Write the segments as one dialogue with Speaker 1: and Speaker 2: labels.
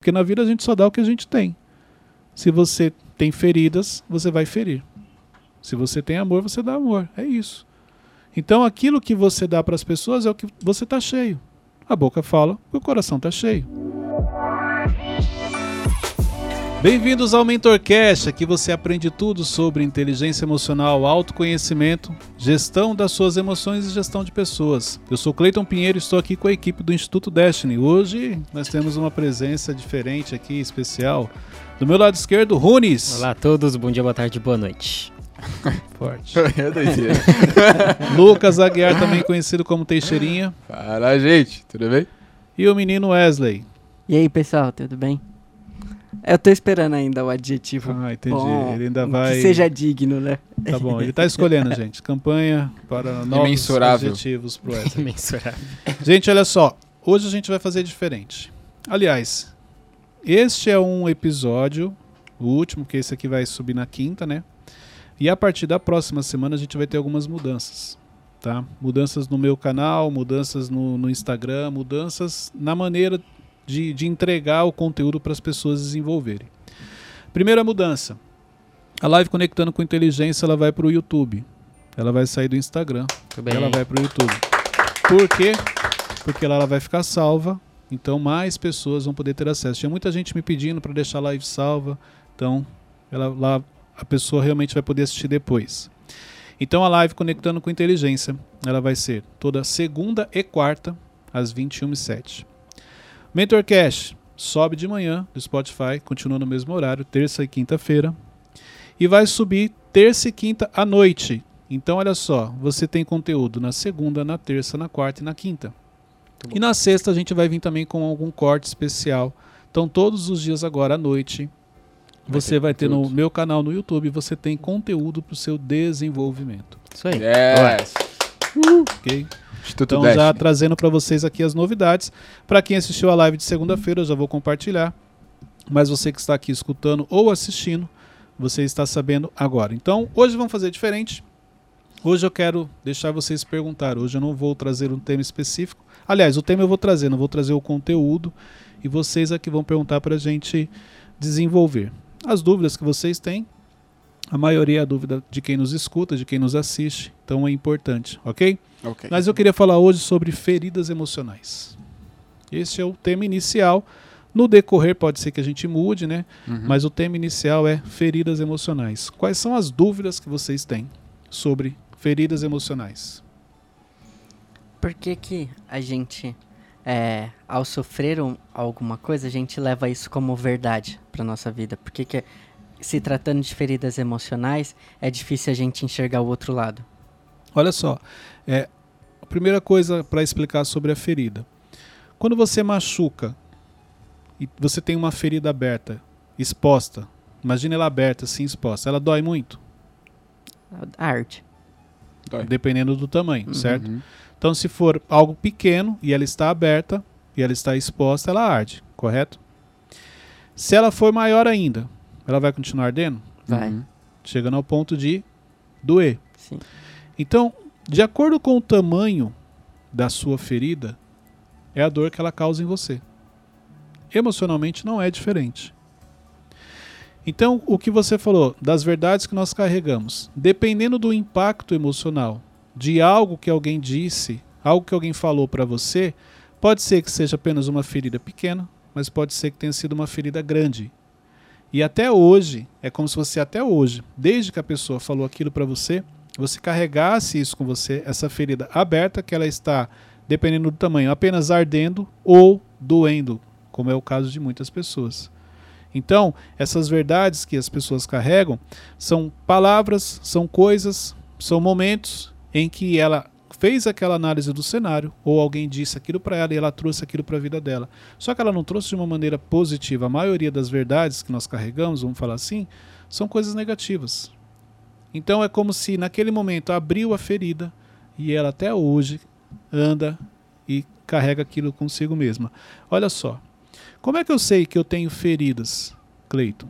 Speaker 1: Porque na vida a gente só dá o que a gente tem. Se você tem feridas, você vai ferir. Se você tem amor, você dá amor. É isso. Então aquilo que você dá para as pessoas é o que você está cheio. A boca fala, o coração está cheio. Bem-vindos ao MentorCast, aqui você aprende tudo sobre inteligência emocional, autoconhecimento, gestão das suas emoções e gestão de pessoas. Eu sou Cleiton Pinheiro e estou aqui com a equipe do Instituto Destiny. Hoje nós temos uma presença diferente aqui, especial. Do meu lado esquerdo, Runes.
Speaker 2: Olá a todos, bom dia, boa tarde, boa noite.
Speaker 1: Forte. É Lucas Aguiar, também conhecido como Teixeirinha.
Speaker 3: Fala, gente, tudo bem?
Speaker 1: E o menino Wesley.
Speaker 4: E aí, pessoal, tudo bem? Eu tô esperando ainda o adjetivo.
Speaker 1: Ah, entendi.
Speaker 4: Bom,
Speaker 1: ele ainda vai.
Speaker 4: Que seja digno, né?
Speaker 1: Tá bom, ele tá escolhendo, gente. Campanha para novos adjetivos pro Wesley.
Speaker 2: Imensurável.
Speaker 1: Gente, olha só. Hoje a gente vai fazer diferente. Aliás, este é um episódio, o último, que esse aqui vai subir na quinta, né? E a partir da próxima semana a gente vai ter algumas mudanças. Tá? Mudanças no meu canal, mudanças no, no Instagram, mudanças na maneira de, de entregar o conteúdo para as pessoas desenvolverem. Primeira mudança. A live conectando com inteligência ela vai para o YouTube. Ela vai sair do Instagram. Ela vai para o YouTube. Por quê? Porque lá ela vai ficar salva. Então mais pessoas vão poder ter acesso. Tinha muita gente me pedindo para deixar a live salva. Então ela, lá a pessoa realmente vai poder assistir depois. Então a live conectando com inteligência, ela vai ser toda segunda e quarta às 21h07. MentorCast sobe de manhã do Spotify, continua no mesmo horário, terça e quinta-feira. E vai subir terça e quinta à noite. Então, olha só, você tem conteúdo na segunda, na terça, na quarta e na quinta. E na sexta a gente vai vir também com algum corte especial. Então, todos os dias agora à noite,
Speaker 3: Vai
Speaker 1: você
Speaker 3: ter
Speaker 1: vai ter no meu canal no YouTube, você tem conteúdo para o seu desenvolvimento.
Speaker 2: Isso aí.
Speaker 3: Yes.
Speaker 1: Ok?
Speaker 3: Instituto
Speaker 1: Então, já trazendo para vocês aqui as novidades. Para quem assistiu a live de segunda-feira, eu já vou compartilhar. Mas você que está aqui escutando ou assistindo, você está sabendo agora. Então, hoje vamos fazer diferente. Hoje eu quero deixar vocês perguntar. Hoje eu não vou trazer um tema específico. Aliás, o tema eu vou trazer, não vou trazer o conteúdo. E vocês aqui vão perguntar para a gente desenvolver. As dúvidas que vocês têm, a maioria é a dúvida de quem nos escuta, de quem nos assiste. Então é importante, ok?
Speaker 3: Ok.
Speaker 1: Mas eu queria falar hoje sobre feridas emocionais. Esse é o tema inicial. No decorrer pode ser que a gente mude, né?
Speaker 3: Uhum.
Speaker 1: Mas o tema inicial é feridas emocionais. Quais são as dúvidas que vocês têm sobre feridas emocionais?
Speaker 4: Por que que a gente, é, ao sofrer um- alguma coisa, a gente leva isso como verdade pra nossa vida? Por que que, se tratando de feridas emocionais, é difícil a gente enxergar o outro lado?
Speaker 1: Olha só, é, a primeira coisa para explicar sobre a ferida. Quando você machuca e você tem uma ferida aberta, exposta, imagina ela aberta, assim exposta, ela dói muito,
Speaker 4: arte.
Speaker 3: Dói.
Speaker 1: dependendo do tamanho,
Speaker 4: Uhum.
Speaker 1: certo?
Speaker 3: Uhum.
Speaker 1: Então, se for algo pequeno e ela está aberta e ela está exposta, ela arde, correto? Se ela for maior ainda, ela vai continuar ardendo,
Speaker 4: Vai.
Speaker 3: Uhum.
Speaker 1: chegando ao ponto de doer.
Speaker 4: Sim.
Speaker 1: Então, de acordo com o tamanho da sua ferida, é a dor que ela causa em você. Emocionalmente não é diferente. Então, o que você falou das verdades que nós carregamos, dependendo do impacto emocional de algo que alguém disse, algo que alguém falou para você, pode ser que seja apenas uma ferida pequena, mas pode ser que tenha sido uma ferida grande. E até hoje, é como se você até hoje, desde que a pessoa falou aquilo para você, você carregasse isso com você, essa ferida aberta que ela está, dependendo do tamanho, apenas ardendo ou doendo, como é o caso de muitas pessoas. Então, essas verdades que as pessoas carregam são palavras, são coisas, são momentos em que ela fez aquela análise do cenário ou alguém disse aquilo para ela e ela trouxe aquilo para a vida dela. Só que ela não trouxe de uma maneira positiva. A maioria das verdades que nós carregamos, vamos falar assim, são coisas negativas. Então é como se naquele momento abriu a ferida e ela até hoje anda e carrega aquilo consigo mesma. Olha só. Como é que eu sei que eu tenho feridas, Cleiton?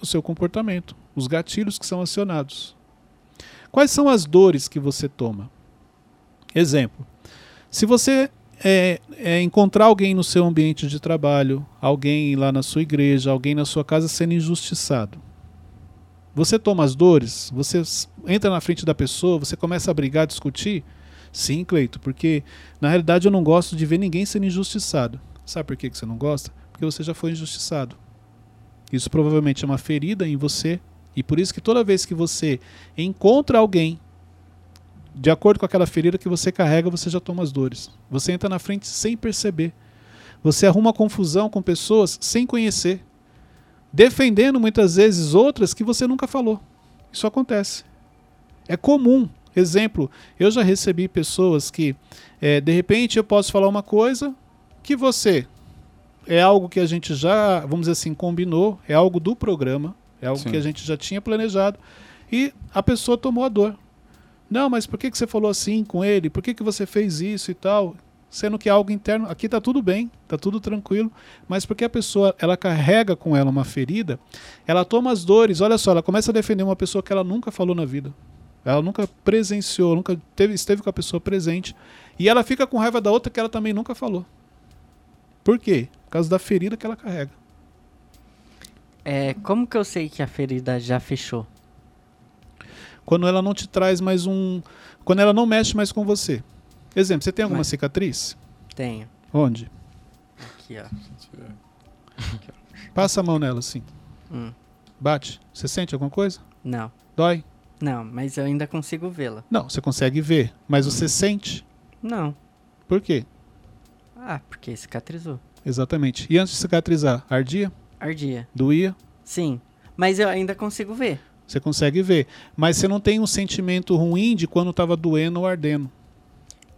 Speaker 1: O seu comportamento, os gatilhos que são acionados. Quais são as dores que você toma? Exemplo: se você é, é encontrar alguém no seu ambiente de trabalho, alguém lá na sua igreja, alguém na sua casa sendo injustiçado. Você toma as dores, você entra na frente da pessoa, você começa a brigar, discutir. Sim, Cleito, porque na realidade eu não gosto de ver ninguém sendo injustiçado. Sabe por que você não gosta? Porque você já foi injustiçado. Isso provavelmente é uma ferida em você, e por isso que toda vez que você encontra alguém de acordo com aquela ferida que você carrega, você já toma as dores. Você entra na frente sem perceber. Você arruma confusão com pessoas sem conhecer, defendendo muitas vezes outras que você nunca falou. Isso acontece. É comum. Exemplo, eu já recebi pessoas que, eh, de repente, eu posso falar uma coisa que você é algo que a gente já, vamos dizer assim, combinou, é algo do programa, é algo
Speaker 3: Sim.
Speaker 1: que a gente já tinha planejado, e a pessoa tomou a dor. Não, mas por que, que você falou assim com ele? Por que, que você fez isso e tal? Sendo que é algo interno, aqui tá tudo bem, tá tudo tranquilo, mas porque a pessoa ela carrega com ela uma ferida, ela toma as dores, olha só, ela começa a defender uma pessoa que ela nunca falou na vida. Ela nunca presenciou, nunca teve, esteve com a pessoa presente. E ela fica com raiva da outra que ela também nunca falou. Por quê? Por causa da ferida que ela carrega.
Speaker 4: É, como que eu sei que a ferida já fechou?
Speaker 1: Quando ela não te traz mais um. Quando ela não mexe mais com você. Exemplo, você tem alguma
Speaker 4: Mas-
Speaker 1: cicatriz?
Speaker 4: Tenho.
Speaker 1: Onde?
Speaker 4: Aqui, ó.
Speaker 1: Passa a mão nela assim.
Speaker 4: Hum,
Speaker 1: Bate. Você sente alguma coisa?
Speaker 4: não.
Speaker 1: Dói?
Speaker 4: Não, mas eu ainda consigo vê-la.
Speaker 1: Não, você consegue ver. Mas você sente.
Speaker 4: Não.
Speaker 1: Por quê?
Speaker 4: Ah, porque cicatrizou.
Speaker 1: Exatamente. E antes de cicatrizar, ardia?
Speaker 4: Ardia.
Speaker 1: Doía?
Speaker 4: Sim. Mas eu ainda consigo ver.
Speaker 1: Você consegue ver. Mas você não tem um sentimento ruim de quando estava doendo ou ardendo.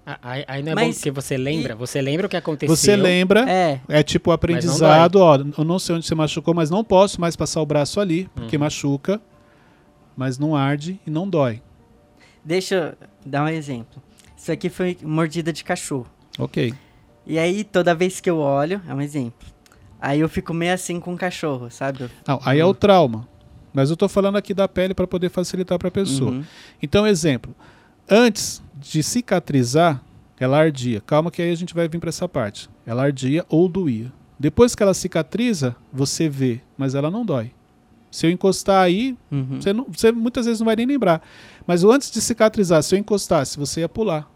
Speaker 2: Ah, Aí, não é
Speaker 4: Mas-
Speaker 2: bom porque você lembra, você lembra o que aconteceu.
Speaker 1: Você lembra,
Speaker 4: É,
Speaker 1: é tipo o aprendizado, ó, eu não sei onde você machucou, mas não posso mais passar o braço ali, porque
Speaker 2: Uhum.
Speaker 1: machuca, mas não arde e não dói.
Speaker 4: deixa eu dar um exemplo. Isso aqui foi mordida de cachorro.
Speaker 1: Ok.
Speaker 4: E aí, toda vez que eu olho, é um exemplo. Aí eu fico meio assim com o cachorro, sabe?
Speaker 1: Não, aí é o trauma. Mas eu tô falando aqui da pele para poder facilitar para a pessoa.
Speaker 4: Uhum.
Speaker 1: Então, exemplo, antes de cicatrizar, ela ardia. Calma que aí a gente vai vir para essa parte. Ela ardia ou doía. Depois que ela cicatriza, você vê, mas ela não dói. Se eu encostar aí,
Speaker 4: Uhum.
Speaker 1: você, não- você muitas vezes não vai nem lembrar. Mas antes de cicatrizar, se eu encostasse, você ia pular.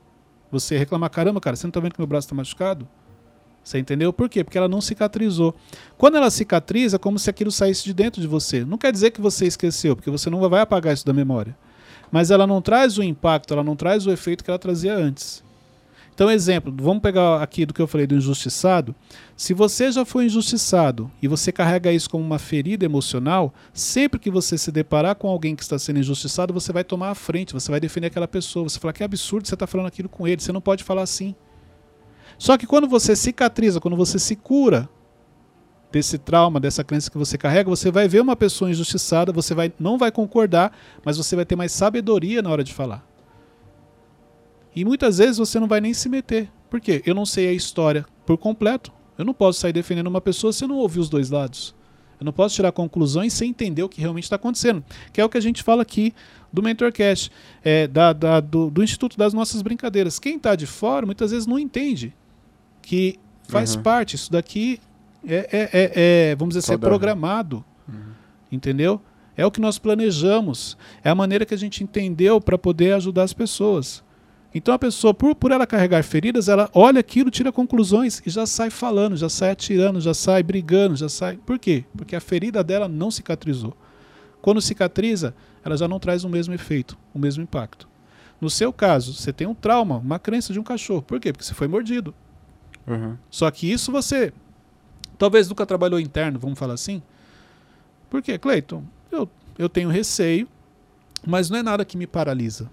Speaker 1: Você ia reclamar, caramba, cara, você não tá vendo que meu braço tá machucado? Você entendeu? Por quê? Porque ela não cicatrizou. Quando ela cicatriza, é como se aquilo saísse de dentro de você. Não quer dizer que você esqueceu, porque você não vai apagar isso da memória. Mas ela não traz o impacto, ela não traz o efeito que ela trazia antes. Então, exemplo, vamos pegar aqui do que eu falei do injustiçado. Se você já foi injustiçado e você carrega isso como uma ferida emocional, sempre que você se deparar com alguém que está sendo injustiçado, você vai tomar a frente, você vai defender aquela pessoa. Você fala que absurdo você está falando aquilo com ele, você não pode falar assim. Só que quando você cicatriza, quando você se cura desse trauma, dessa crença que você carrega, você vai ver uma pessoa injustiçada, você vai, não vai concordar, mas você vai ter mais sabedoria na hora de falar. E muitas vezes você não vai nem se meter. Por quê? Eu não sei a história por completo. Eu não posso sair defendendo uma pessoa se eu não ouvir os dois lados. Eu não posso tirar conclusões sem entender o que realmente está acontecendo. Que é o que a gente fala aqui do MentorCast, é, da, da- do, do Instituto das Nossas Brincadeiras. Quem está de fora muitas vezes não entende que faz
Speaker 3: Uhum.
Speaker 1: parte. Isso daqui é, é- é- é, vamos dizer assim, é
Speaker 3: Saudável.
Speaker 1: programado. Entendeu? É o que nós planejamos. É a maneira que a gente entendeu para poder ajudar as pessoas. Então a pessoa, por, por ela carregar feridas, ela olha aquilo, tira conclusões e já sai falando, já sai atirando, já sai brigando, já sai. Por quê? Porque a ferida dela não cicatrizou. Quando cicatriza, ela já não traz o mesmo efeito, o mesmo impacto. No seu caso, você tem um trauma, uma crença de um cachorro. Por quê? Porque você foi mordido.
Speaker 3: Uhum.
Speaker 1: Só que isso você talvez nunca trabalhou interno, vamos falar assim. Por quê, Cleiton? Eu, eu tenho receio, mas não é nada que me paralisa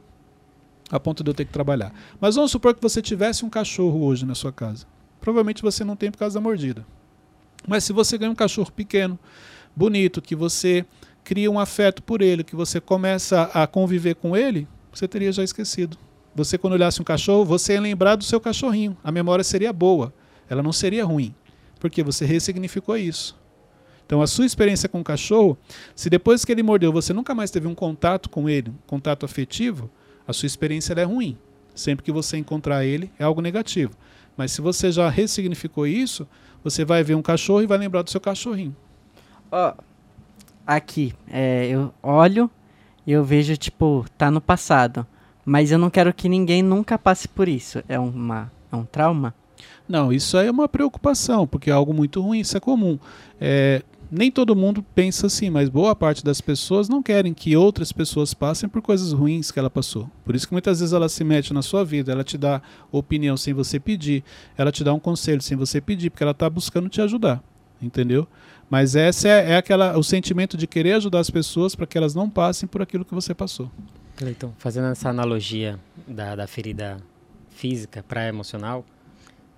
Speaker 1: a ponto de eu ter que trabalhar. Mas vamos supor que você tivesse um cachorro hoje na sua casa. Provavelmente você não tem por causa da mordida. Mas se você ganha um cachorro pequeno, bonito, que você cria um afeto por ele, que você começa a conviver com ele, você teria já esquecido. Você, quando olhasse um cachorro, você ia lembrar do seu cachorrinho. A memória seria boa, ela não seria ruim, porque você ressignificou isso. Então, a sua experiência com o cachorro, se depois que ele mordeu você nunca mais teve um contato com ele, um contato afetivo, a sua experiência é ruim. Sempre que você encontrar ele, é algo negativo. Mas se você já ressignificou isso, você vai ver um cachorro e vai lembrar do seu cachorrinho.
Speaker 4: Ó, aqui, é, eu olho e eu vejo, tipo, tá no passado. Mas eu não quero que ninguém nunca passe por isso. É, uma, é um trauma?
Speaker 1: Não, isso é uma preocupação, porque é algo muito ruim, isso é comum. É, nem todo mundo pensa assim, mas boa parte das pessoas não querem que outras pessoas passem por coisas ruins que ela passou. Por isso que muitas vezes ela se mete na sua vida, ela te dá opinião sem você pedir, ela te dá um conselho sem você pedir, porque ela está buscando te ajudar, entendeu? Mas esse é, é aquela, o sentimento de querer ajudar as pessoas para que elas não passem por aquilo que você passou.
Speaker 2: Cleiton, fazendo essa analogia da, da ferida física para emocional,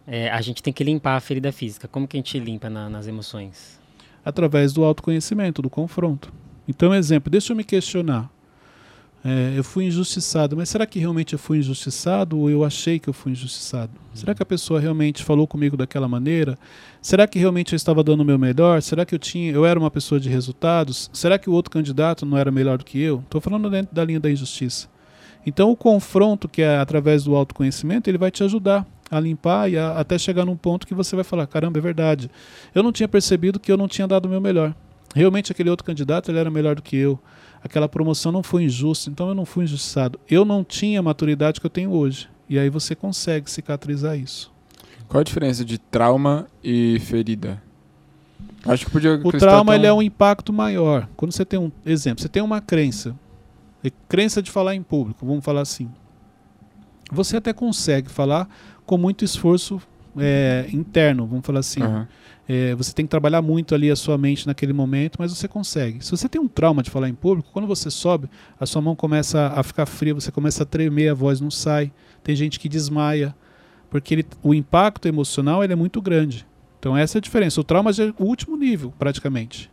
Speaker 2: é, a gente tem que limpar a ferida física. Como que a gente limpa na, nas emoções?
Speaker 1: Através do autoconhecimento, do confronto. Então, exemplo, deixa eu me questionar. É, eu fui injustiçado, mas será que realmente eu fui injustiçado ou eu achei que eu fui injustiçado? Uhum. Será que a pessoa realmente falou comigo daquela maneira? Será que realmente eu estava dando o meu melhor? Será que eu tinha, eu era uma pessoa de resultados? Será que o outro candidato não era melhor do que eu? Estou falando dentro da linha da injustiça. Então, o confronto, que é através do autoconhecimento, ele vai te ajudar a limpar e a, até chegar num ponto que você vai falar: caramba, é verdade. Eu não tinha percebido que eu não tinha dado o meu melhor. Realmente, aquele outro candidato ele era melhor do que eu. Aquela promoção não foi injusta, então eu não fui injustiçado. Eu não tinha a maturidade que eu tenho hoje. E aí você consegue cicatrizar isso.
Speaker 3: Qual a diferença de trauma e ferida?
Speaker 1: Acho que podia O trauma tão... ele é um impacto maior. Quando você tem um exemplo, você tem uma crença, crença de falar em público, vamos falar assim. Você até consegue falar com muito esforço é, interno, vamos falar assim. Uhum. É, você tem que trabalhar muito ali a sua mente naquele momento, mas você consegue. Se você tem um trauma de falar em público, quando você sobe, a sua mão começa a ficar fria, você começa a tremer, a voz não sai. Tem gente que desmaia, porque ele, o impacto emocional ele é muito grande. Então essa é a diferença. O trauma é o último nível, praticamente.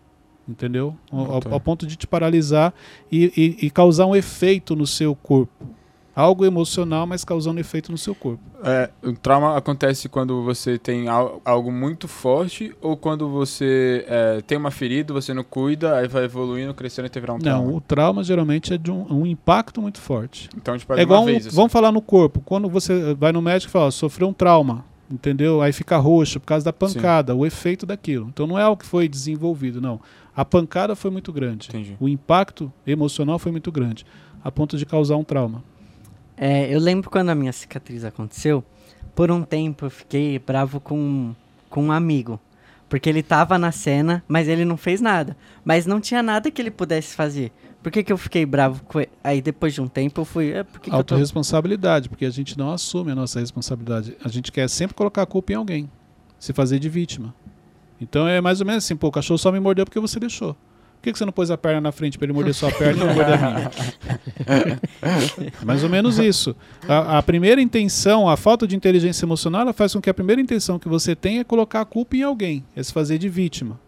Speaker 1: Entendeu? Ao, ao ponto de te paralisar e, e, e causar um efeito no seu corpo algo emocional, mas causando efeito no seu corpo.
Speaker 3: É, o trauma acontece quando você tem algo muito forte ou quando você é, tem uma ferida, você não cuida, aí vai evoluindo, crescendo e virar um trauma?
Speaker 1: Não, o trauma geralmente é de um, um impacto muito forte.
Speaker 3: Então, tipo,
Speaker 1: é igual um, vez, assim. Vamos falar no corpo. Quando você vai no médico e fala, sofreu um trauma, entendeu? Aí fica roxo por causa da pancada, Sim. o efeito daquilo. Então não é algo que foi desenvolvido, não. A pancada foi muito grande.
Speaker 3: Entendi.
Speaker 1: O impacto emocional foi muito grande, a ponto de causar um trauma.
Speaker 4: É, eu lembro quando a minha cicatriz aconteceu, por um tempo eu fiquei bravo com, com um amigo. Porque ele tava na cena, mas ele não fez nada. Mas não tinha nada que ele pudesse fazer. Por que, que eu fiquei bravo com ele? Aí depois de um tempo eu fui. É, por que
Speaker 1: Autoresponsabilidade, tô... porque a gente não assume a nossa responsabilidade. A gente quer sempre colocar a culpa em alguém. Se fazer de vítima. Então é mais ou menos assim, pô, o cachorro só me mordeu porque você deixou. Por que, que você não pôs a perna na frente para ele morder sua perna e não morder a minha? Mais ou menos isso. A, a, primeira intenção, a falta de inteligência emocional, ela faz com que a primeira intenção que você tenha é colocar a culpa em alguém, é se fazer de vítima,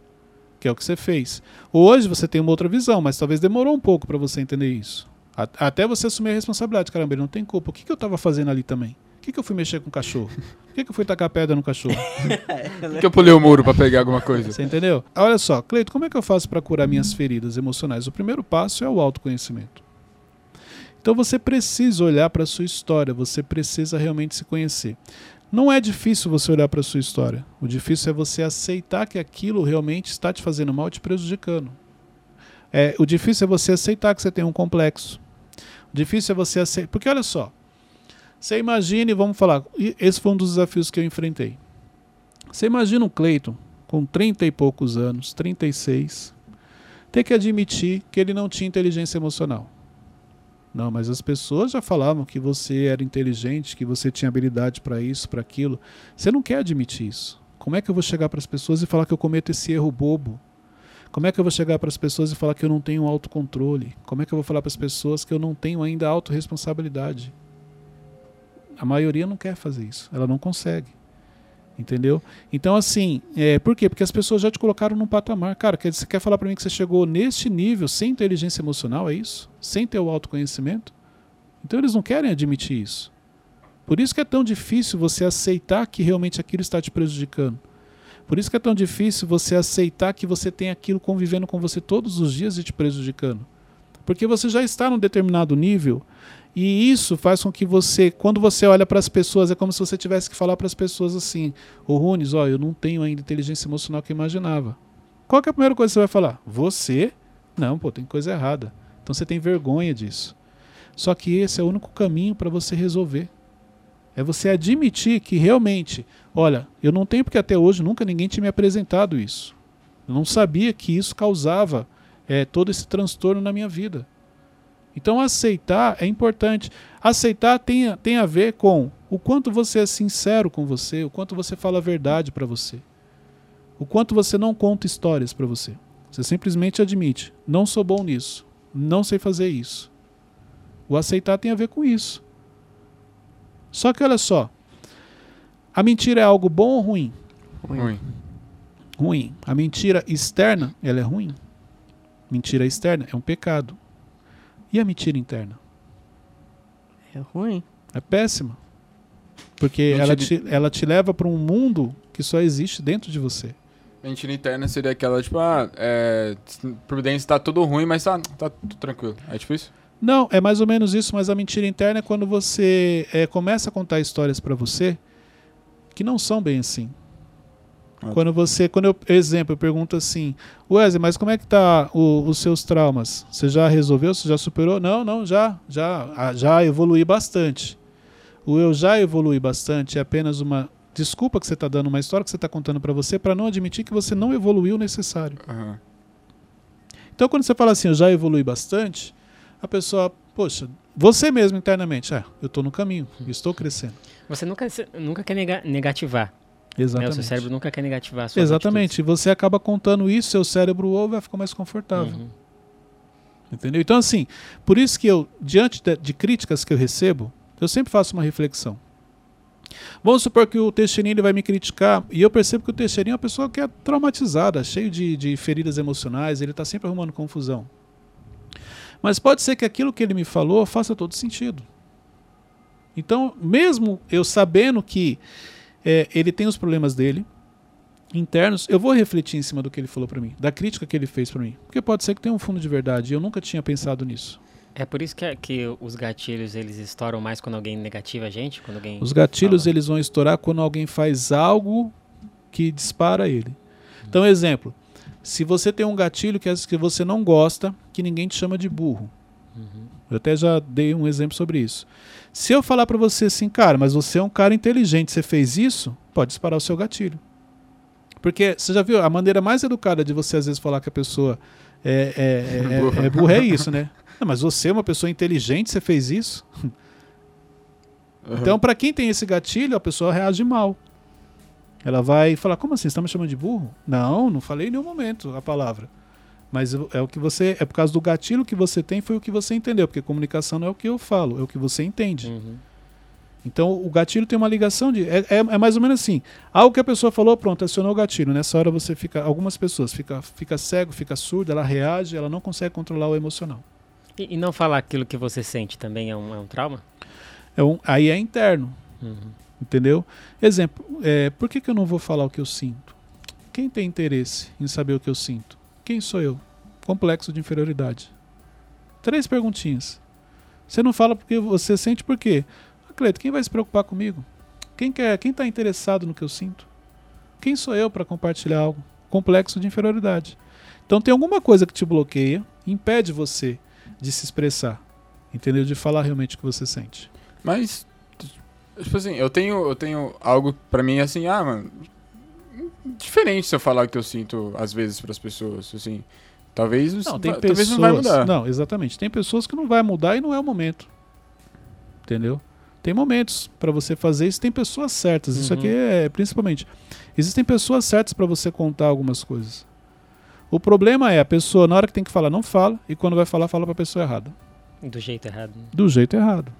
Speaker 1: que é o que você fez. Hoje você tem uma outra visão, mas talvez demorou um pouco para você entender isso. A, até você assumir a responsabilidade. Caramba, ele não tem culpa. O que, que eu estava fazendo ali também? Por que, que eu fui mexer com o cachorro? Por que, que eu fui tacar pedra no cachorro?
Speaker 3: Por que eu pulei o muro para pegar alguma coisa?
Speaker 1: Você entendeu? Olha só, Cleito, como é que eu faço para curar minhas feridas emocionais? O primeiro passo é o autoconhecimento. Então você precisa olhar para a sua história, você precisa realmente se conhecer. Não é difícil você olhar para a sua história. O difícil é você aceitar que aquilo realmente está te fazendo mal, te prejudicando. É, o difícil é você aceitar que você tem um complexo. O difícil é você aceitar. Porque olha só, você imagine, vamos falar, esse foi um dos desafios que eu enfrentei. Você imagina um Cleiton com 30 e poucos anos, 36, ter que admitir que ele não tinha inteligência emocional. Não, mas as pessoas já falavam que você era inteligente, que você tinha habilidade para isso, para aquilo. Você não quer admitir isso. Como é que eu vou chegar para as pessoas e falar que eu cometo esse erro bobo? Como é que eu vou chegar para as pessoas e falar que eu não tenho autocontrole? Como é que eu vou falar para as pessoas que eu não tenho ainda autorresponsabilidade? A maioria não quer fazer isso, ela não consegue. Entendeu? Então, assim, é, por quê? Porque as pessoas já te colocaram num patamar. Cara, quer, você quer falar para mim que você chegou neste nível sem inteligência emocional, é isso? Sem ter o autoconhecimento? Então, eles não querem admitir isso. Por isso que é tão difícil você aceitar que realmente aquilo está te prejudicando. Por isso que é tão difícil você aceitar que você tem aquilo convivendo com você todos os dias e te prejudicando. Porque você já está num determinado nível E isso faz com que você, quando você olha para as pessoas, é como se você tivesse que falar para as pessoas assim: Ô Runes, ó, eu não tenho ainda inteligência emocional que eu imaginava. Qual que é a primeira coisa que você vai falar? Você? Não, pô, tem coisa errada. Então você tem vergonha disso. Só que esse é o único caminho para você resolver. É você admitir que realmente, olha, eu não tenho porque até hoje nunca ninguém tinha me apresentado isso. Eu não sabia que isso causava é, todo esse transtorno na minha vida. Então aceitar é importante. Aceitar tem, tem a ver com o quanto você é sincero com você, o quanto você fala a verdade para você, o quanto você não conta histórias para você. Você simplesmente admite: não sou bom nisso, não sei fazer isso. O aceitar tem a ver com isso. Só que olha só, a mentira é algo bom ou ruim?
Speaker 3: Ruim.
Speaker 1: Ruim. A mentira externa, ela é ruim. Mentira externa é um pecado. E a mentira interna?
Speaker 4: É ruim.
Speaker 1: É péssima. Porque
Speaker 3: Mentira-
Speaker 1: ela te, ela te leva para um mundo que só existe dentro de você.
Speaker 3: Mentira interna seria aquela, tipo, ah, é, Providência tá tudo ruim, mas tá, tá tudo tranquilo. É tipo isso?
Speaker 1: Não, é mais ou menos isso, mas a mentira interna é quando você é, começa a contar histórias para você que não são bem assim.
Speaker 3: Ah.
Speaker 1: Quando você, quando eu, exemplo, eu pergunto assim, Wesley, mas como é que tá o- os seus traumas? Você já resolveu? Você já superou? Não, não, já, já, ah, já evolui bastante. O eu já evolui bastante é apenas uma desculpa que você está dando, uma história que você está contando para você para não admitir que você não evoluiu o necessário.
Speaker 3: Aham.
Speaker 1: Então, quando você fala assim, eu já evolui bastante, a pessoa, poxa, você mesmo internamente, ah, eu estou no caminho, eu estou crescendo.
Speaker 2: Você nunca, nunca quer nega- Né? O
Speaker 1: Exatamente.
Speaker 2: seu cérebro nunca quer negativar. Suas
Speaker 1: Exatamente. E você acaba contando isso, seu cérebro ouve, vai ficar mais confortável.
Speaker 2: Uhum.
Speaker 1: Entendeu? Então, assim, por isso que eu, diante de, de críticas que eu recebo, eu sempre faço uma reflexão. Vamos supor que o Teixeirinho ele vai me criticar e eu percebo que o Teixeirinho é uma pessoa que é traumatizada, cheio de, de feridas emocionais, ele está sempre arrumando confusão. Mas pode ser que aquilo que ele me falou faça todo sentido. Então, mesmo eu sabendo que é, ele tem os problemas dele internos, eu vou refletir em cima do que ele falou para mim, da crítica que ele fez para mim, porque pode ser que tenha um fundo de verdade. e Eu nunca tinha pensado nisso.
Speaker 2: É por isso que, que os gatilhos eles estouram mais quando alguém negativa a gente, quando alguém.
Speaker 1: Os gatilhos
Speaker 2: fala.
Speaker 1: eles vão estourar quando alguém faz algo que dispara ele. Então, exemplo, se você tem um gatilho que, é- que você não gosta, que ninguém te chama de burro.
Speaker 2: Uhum.
Speaker 1: Eu até já dei um exemplo sobre isso. Se eu falar para você assim, cara, mas você é um cara inteligente, você fez isso, pode disparar o seu gatilho. Porque você já viu a maneira mais educada de você às vezes falar que a pessoa é, é, é,
Speaker 3: Burra.
Speaker 1: é burra é isso, né? Não, mas você é uma pessoa inteligente, você fez isso? Então, para quem tem esse gatilho, a pessoa reage mal. Ela vai falar: Como assim? Você está me chamando de burro? Não, não falei em nenhum momento a palavra. Mas é o que você. É por causa do gatilho que você tem, foi o que você entendeu. Porque comunicação não é o que eu falo, é o que você entende.
Speaker 2: Uhum.
Speaker 1: Então o gatilho tem uma ligação de. É, é, é mais ou menos assim. Algo que a pessoa falou, pronto, acionou o gatilho. Nessa hora você fica. Algumas pessoas fica, fica cego, fica surda, ela reage, ela não consegue controlar o emocional.
Speaker 2: E, e não falar aquilo que você sente também é um, é um trauma?
Speaker 1: É um, aí é interno.
Speaker 2: Uhum.
Speaker 1: Entendeu? Exemplo, é, por que, que eu não vou falar o que eu sinto? Quem tem interesse em saber o que eu sinto? Quem sou eu? Complexo de inferioridade. Três perguntinhas. Você não fala porque você sente por quê? Cleito, quem vai se preocupar comigo? Quem quer? Quem está interessado no que eu sinto? Quem sou eu para compartilhar algo? Complexo de inferioridade. Então tem alguma coisa que te bloqueia, impede você de se expressar, entendeu? De falar realmente o que você sente.
Speaker 3: Mas, tipo assim, eu tenho, eu tenho algo pra mim assim, ah, mano, diferente se eu falar o que eu sinto às vezes pras pessoas, assim. Talvez,
Speaker 1: Não, tem pessoas.
Speaker 3: talvez não vai mudar.
Speaker 1: Não, exatamente. Tem pessoas que não vai mudar e não é o momento. Entendeu? Tem momentos para você fazer isso, tem pessoas certas. Isso
Speaker 2: Uhum.
Speaker 1: aqui é principalmente. Existem pessoas certas para você contar algumas coisas. O problema é a pessoa, na hora que tem que falar, não fala, e quando vai falar, fala para a pessoa errada.
Speaker 2: Do jeito errado. né?
Speaker 1: Do jeito errado.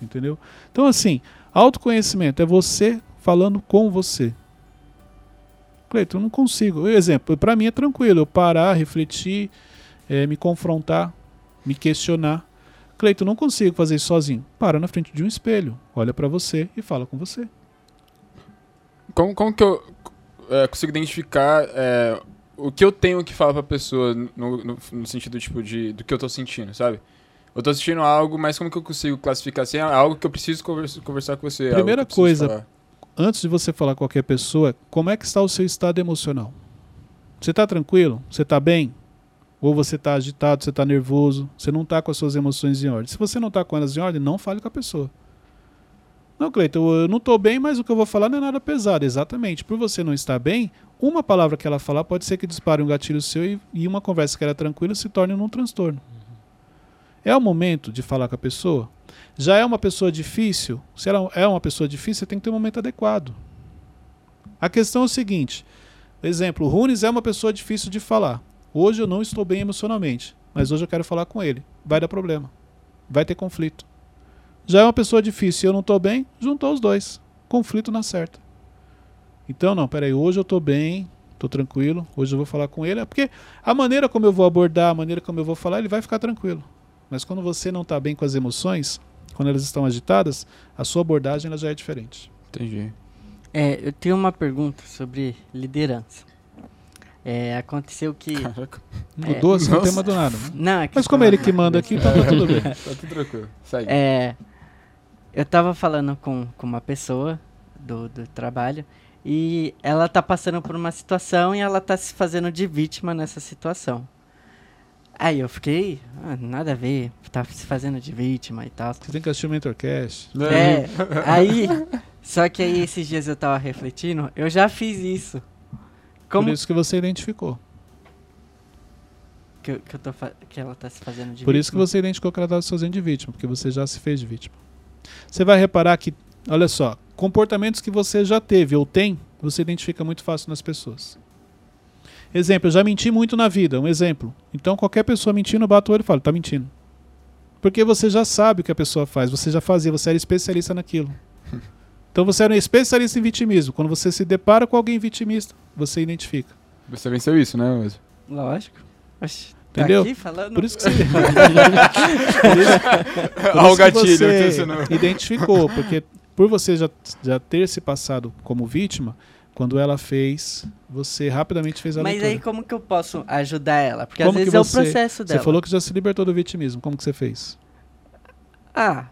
Speaker 1: Entendeu? Então, assim, autoconhecimento é você falando com você. Cleiton, eu não consigo. Exemplo, para mim é tranquilo eu parar, refletir, eh, me confrontar, me questionar. Cleiton, eu não consigo fazer isso sozinho. Para na frente de um espelho, olha para você e fala com você.
Speaker 3: Como, como que eu é, consigo identificar é, o que eu tenho que falar pra pessoa no, no, no sentido, tipo, de, do que eu tô sentindo, sabe? Eu tô assistindo algo, mas como que eu consigo classificar assim? É algo que eu preciso conversa- conversar com você. é
Speaker 1: Primeira coisa,
Speaker 3: falar.
Speaker 1: Antes de você falar com qualquer pessoa, como é que está o seu estado emocional? Você está tranquilo? Você está bem? Ou você está agitado, você está nervoso, você não está com as suas emoções em ordem? Se você não está com elas em ordem, não fale com a pessoa. Não, Cleiton, eu não estou bem, mas o que eu vou falar não é nada pesado. Exatamente. Por você não estar bem, uma palavra que ela falar pode ser que dispare um gatilho seu e, e uma conversa que era tranquila se torne num transtorno. É o momento de falar com a pessoa? Já é uma pessoa difícil? Se ela é uma pessoa difícil, você tem que ter um momento adequado. A questão é o seguinte: exemplo, o Runes é uma pessoa difícil de falar. Hoje eu não estou bem emocionalmente, mas hoje eu quero falar com ele. Vai dar problema. Vai ter conflito. Já é uma pessoa difícil e eu não estou bem, juntou os dois. Conflito na certa. Então, não, peraí, hoje eu estou bem, estou tranquilo, hoje eu vou falar com ele. É porque a maneira como eu vou abordar, a maneira como eu vou falar, ele vai ficar tranquilo. Mas quando você não está bem com as emoções, quando elas estão agitadas, a sua abordagem ela já é diferente.
Speaker 3: Entendi.
Speaker 4: É, eu tenho uma pergunta sobre liderança. É, aconteceu que.
Speaker 3: Caraca.
Speaker 1: Mudou assim o tema do nada. né?
Speaker 4: Não, é
Speaker 1: Mas como é ele que manda aqui, então tá tudo bem.
Speaker 3: Tá tudo tranquilo. Segue.
Speaker 4: É, eu tava falando com, com uma pessoa do, do trabalho e ela tá passando por uma situação e ela tá se fazendo de vítima nessa situação. Aí eu fiquei, ah, nada a ver, tá se fazendo de vítima e tal.
Speaker 1: Você tem que assistir o Mentorcast.
Speaker 4: É, aí, só que aí esses dias eu tava refletindo, eu já fiz isso. Como
Speaker 1: Por isso que você identificou.
Speaker 4: que, eu- que, eu tô que ela tá se fazendo de
Speaker 1: Por isso que
Speaker 4: vítima?
Speaker 1: você identificou que ela estava se fazendo de vítima, porque você já se fez de vítima. Você vai reparar que, olha só, comportamentos que você já teve ou tem, você identifica muito fácil nas pessoas. Exemplo, eu já menti muito na vida, um exemplo. Então qualquer pessoa mentindo, eu bato o olho e falo, tá mentindo. Porque você já sabe o que a pessoa faz, você já fazia, você era especialista naquilo. Então você era um especialista em vitimismo. Quando você se depara com alguém vitimista, você identifica.
Speaker 3: Você venceu isso, né, Wesley?
Speaker 4: Lógico. Oxi,
Speaker 1: Entendeu?
Speaker 4: Tá aqui falando...
Speaker 1: Por isso que você,
Speaker 3: Olha o gatilho
Speaker 1: você
Speaker 3: não-
Speaker 1: identificou, porque por você já, já ter se passado como vítima, quando ela fez, você rapidamente fez a
Speaker 4: Mas
Speaker 1: leitura.
Speaker 4: aí como que eu posso ajudar ela? Porque
Speaker 1: Como
Speaker 4: às vezes é
Speaker 1: você-
Speaker 4: o processo
Speaker 1: Você
Speaker 4: dela.
Speaker 1: falou que já se libertou do vitimismo. Como que você fez?
Speaker 4: Ah.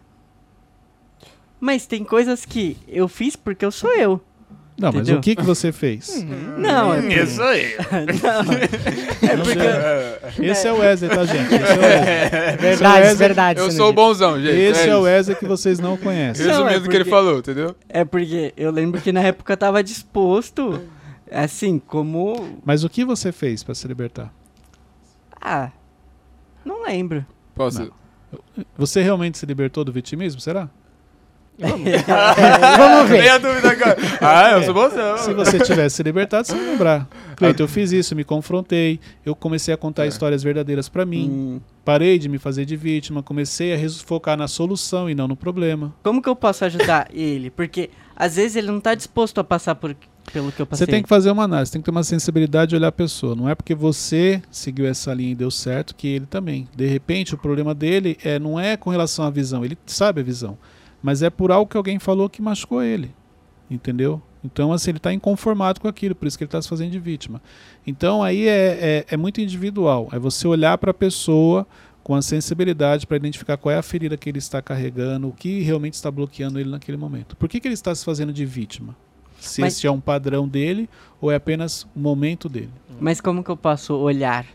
Speaker 4: Mas tem coisas que eu fiz porque eu sou eu.
Speaker 1: Não, mas
Speaker 4: Entendeu?
Speaker 1: o que, que você fez?
Speaker 4: Não, é
Speaker 3: Hum, Isso aí.
Speaker 4: não. É porque
Speaker 1: Esse é o Wesley, tá, gente? Esse é o Wesley.
Speaker 2: Verdade,
Speaker 1: Wesley-
Speaker 2: verdade.
Speaker 3: Eu sou o bonzão, gente.
Speaker 1: Esse é o
Speaker 3: isso.
Speaker 1: Wesley que vocês não conhecem.
Speaker 4: Não,
Speaker 3: Resumindo
Speaker 4: é
Speaker 3: o que ele
Speaker 4: porque-
Speaker 3: falou, entendeu?
Speaker 4: é porque eu lembro que na época eu tava disposto, assim, como
Speaker 1: Mas o que você fez para se libertar?
Speaker 4: ah, não lembro.
Speaker 3: Posso?
Speaker 1: Não. Você realmente se libertou do vitimismo, será?
Speaker 2: Vamos ver.
Speaker 3: Nem a dúvida agora. Ah, eu sou bonzão.
Speaker 1: Se você tivesse se libertado, você ia lembrar. Cleiton, eu fiz isso, me confrontei, eu comecei a contar
Speaker 3: É.
Speaker 1: histórias verdadeiras para mim,
Speaker 4: Hum,
Speaker 1: parei de me fazer de vítima, comecei a focar na solução e não no problema.
Speaker 4: como que eu posso ajudar ele? Porque às vezes ele não tá disposto a passar por pelo que eu passei.
Speaker 1: Você tem que fazer uma análise, tem que ter uma sensibilidade de olhar a pessoa. Não é porque você seguiu essa linha e deu certo que ele também. De repente, o problema dele é, não é com relação à visão, ele sabe a visão, mas é por algo que alguém falou que machucou ele. Entendeu? Então, assim, ele está inconformado com aquilo, por isso que ele está se fazendo de vítima. Então, aí é, é, é muito individual. É você olhar para a pessoa com a sensibilidade para identificar qual é a ferida que ele está carregando, o que realmente está bloqueando ele naquele momento. Por que, que ele está se fazendo de vítima? Se
Speaker 4: Mas-
Speaker 1: esse é um padrão dele ou é apenas o momento dele.
Speaker 4: Mas como que eu posso olhar?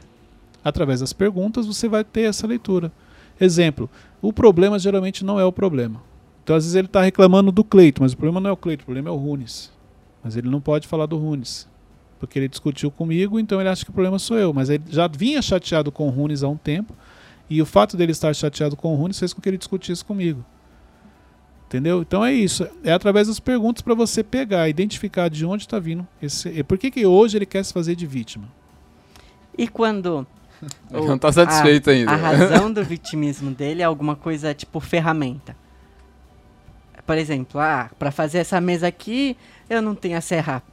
Speaker 1: Através das perguntas você vai ter essa leitura. Exemplo, o problema geralmente não é o problema. Então às vezes ele está reclamando do Cleito, mas o problema não é o Cleito, o problema é o Runes. Mas ele não pode falar do Runes. Porque ele discutiu comigo, então ele acha que o problema sou eu. Mas ele já vinha chateado com o Runes há um tempo. E o fato dele estar chateado com o Runes fez com que ele discutisse comigo. Entendeu? Então é isso. É através das perguntas para você pegar, identificar de onde está vindo esse. e Por que, que hoje ele quer se fazer de vítima?
Speaker 4: E quando
Speaker 3: Ele não tá satisfeito
Speaker 4: a,
Speaker 3: ainda.
Speaker 4: A razão do vitimismo dele é alguma coisa tipo ferramenta. Por exemplo, ah, para fazer essa mesa aqui, eu não tenho a serra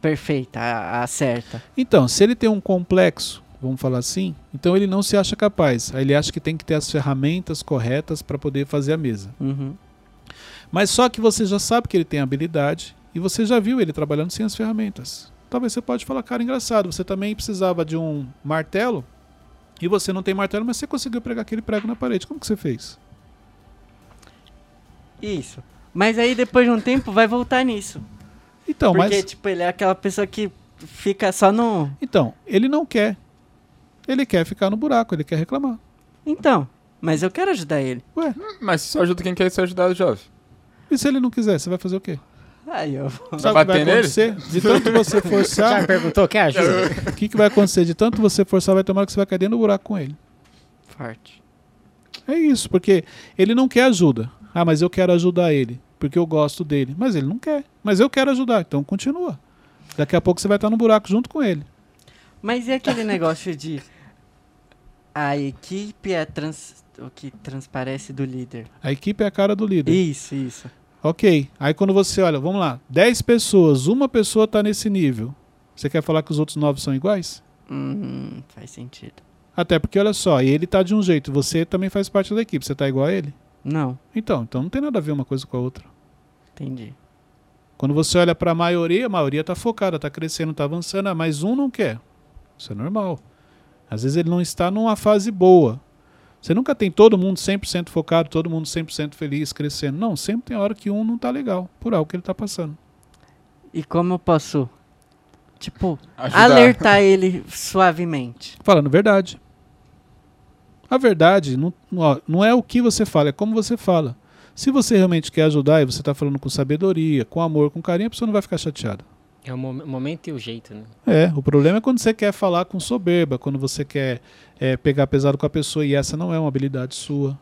Speaker 4: perfeita, a, a certa.
Speaker 1: Então, se ele tem um complexo, vamos falar assim, então ele não se acha capaz. Aí ele acha que tem que ter as ferramentas corretas para poder fazer a mesa.
Speaker 4: Uhum.
Speaker 1: Mas só que você já sabe que ele tem habilidade e você já viu ele trabalhando sem as ferramentas. Talvez você pode falar, cara, engraçado, você também precisava de um martelo E você não tem martelo, mas você conseguiu pregar aquele prego na parede. Como que você fez?
Speaker 4: Isso. Mas aí depois de um tempo vai voltar nisso.
Speaker 1: Então,
Speaker 4: Porque,
Speaker 1: mas.
Speaker 4: tipo, ele é aquela pessoa que fica só no.
Speaker 1: Então, ele não quer. Ele quer ficar no buraco, ele quer reclamar.
Speaker 4: Então, mas eu quero ajudar ele.
Speaker 1: Ué,
Speaker 3: Mas só ajuda quem quer ser ajudado, jovem.
Speaker 1: e se ele não quiser, você vai fazer o quê?
Speaker 4: Aí eu.
Speaker 1: Sabe o que
Speaker 3: bater
Speaker 1: vai
Speaker 3: nele?
Speaker 1: acontecer? De tanto você
Speaker 2: Já
Speaker 1: forçar,
Speaker 2: perguntou? Quer ajuda?
Speaker 1: o que, que vai acontecer? De tanto você forçar, vai tomar que você vai cair dentro do buraco com ele.
Speaker 4: Forte.
Speaker 1: É isso, porque ele não quer ajuda. Ah, mas eu quero ajudar ele, porque eu gosto dele. Mas ele não quer. Mas eu quero ajudar, então continua. Daqui a pouco você vai estar no buraco junto com ele.
Speaker 4: Mas e aquele negócio de. A equipe é trans... o que transparece do líder?
Speaker 1: A equipe é a cara do líder.
Speaker 4: Isso, isso.
Speaker 1: Ok. Aí quando você olha, vamos lá, 10 pessoas, uma pessoa está nesse nível. Você quer falar que os outros 9 são iguais?
Speaker 4: Hum, faz sentido.
Speaker 1: Até porque, olha só, ele tá de um jeito, você também faz parte da equipe, você tá igual a ele?
Speaker 4: Não,
Speaker 1: Então, então não tem nada a ver uma coisa com a outra.
Speaker 4: entendi.
Speaker 1: Quando você olha para a maioria, a maioria está focada, está crescendo, está avançando, ah, mas um não quer. Isso é normal. Às vezes ele não está numa fase boa. Você nunca tem todo mundo 100% focado, todo mundo 100% feliz, crescendo. Não, sempre tem hora que um não está legal, por algo que ele está passando.
Speaker 4: E como eu posso, tipo,
Speaker 3: Ajudar.
Speaker 4: alertar ele suavemente?
Speaker 1: Falando verdade. A verdade não, não é o que você fala, é como você fala. Se você realmente quer ajudar e você está falando com sabedoria, com amor, com carinho, a pessoa não vai ficar chateada.
Speaker 2: É o mo- momento e o jeito, né?
Speaker 1: É, o problema é quando você quer falar com soberba, quando você quer é, pegar pesado com a pessoa e essa não é uma habilidade sua.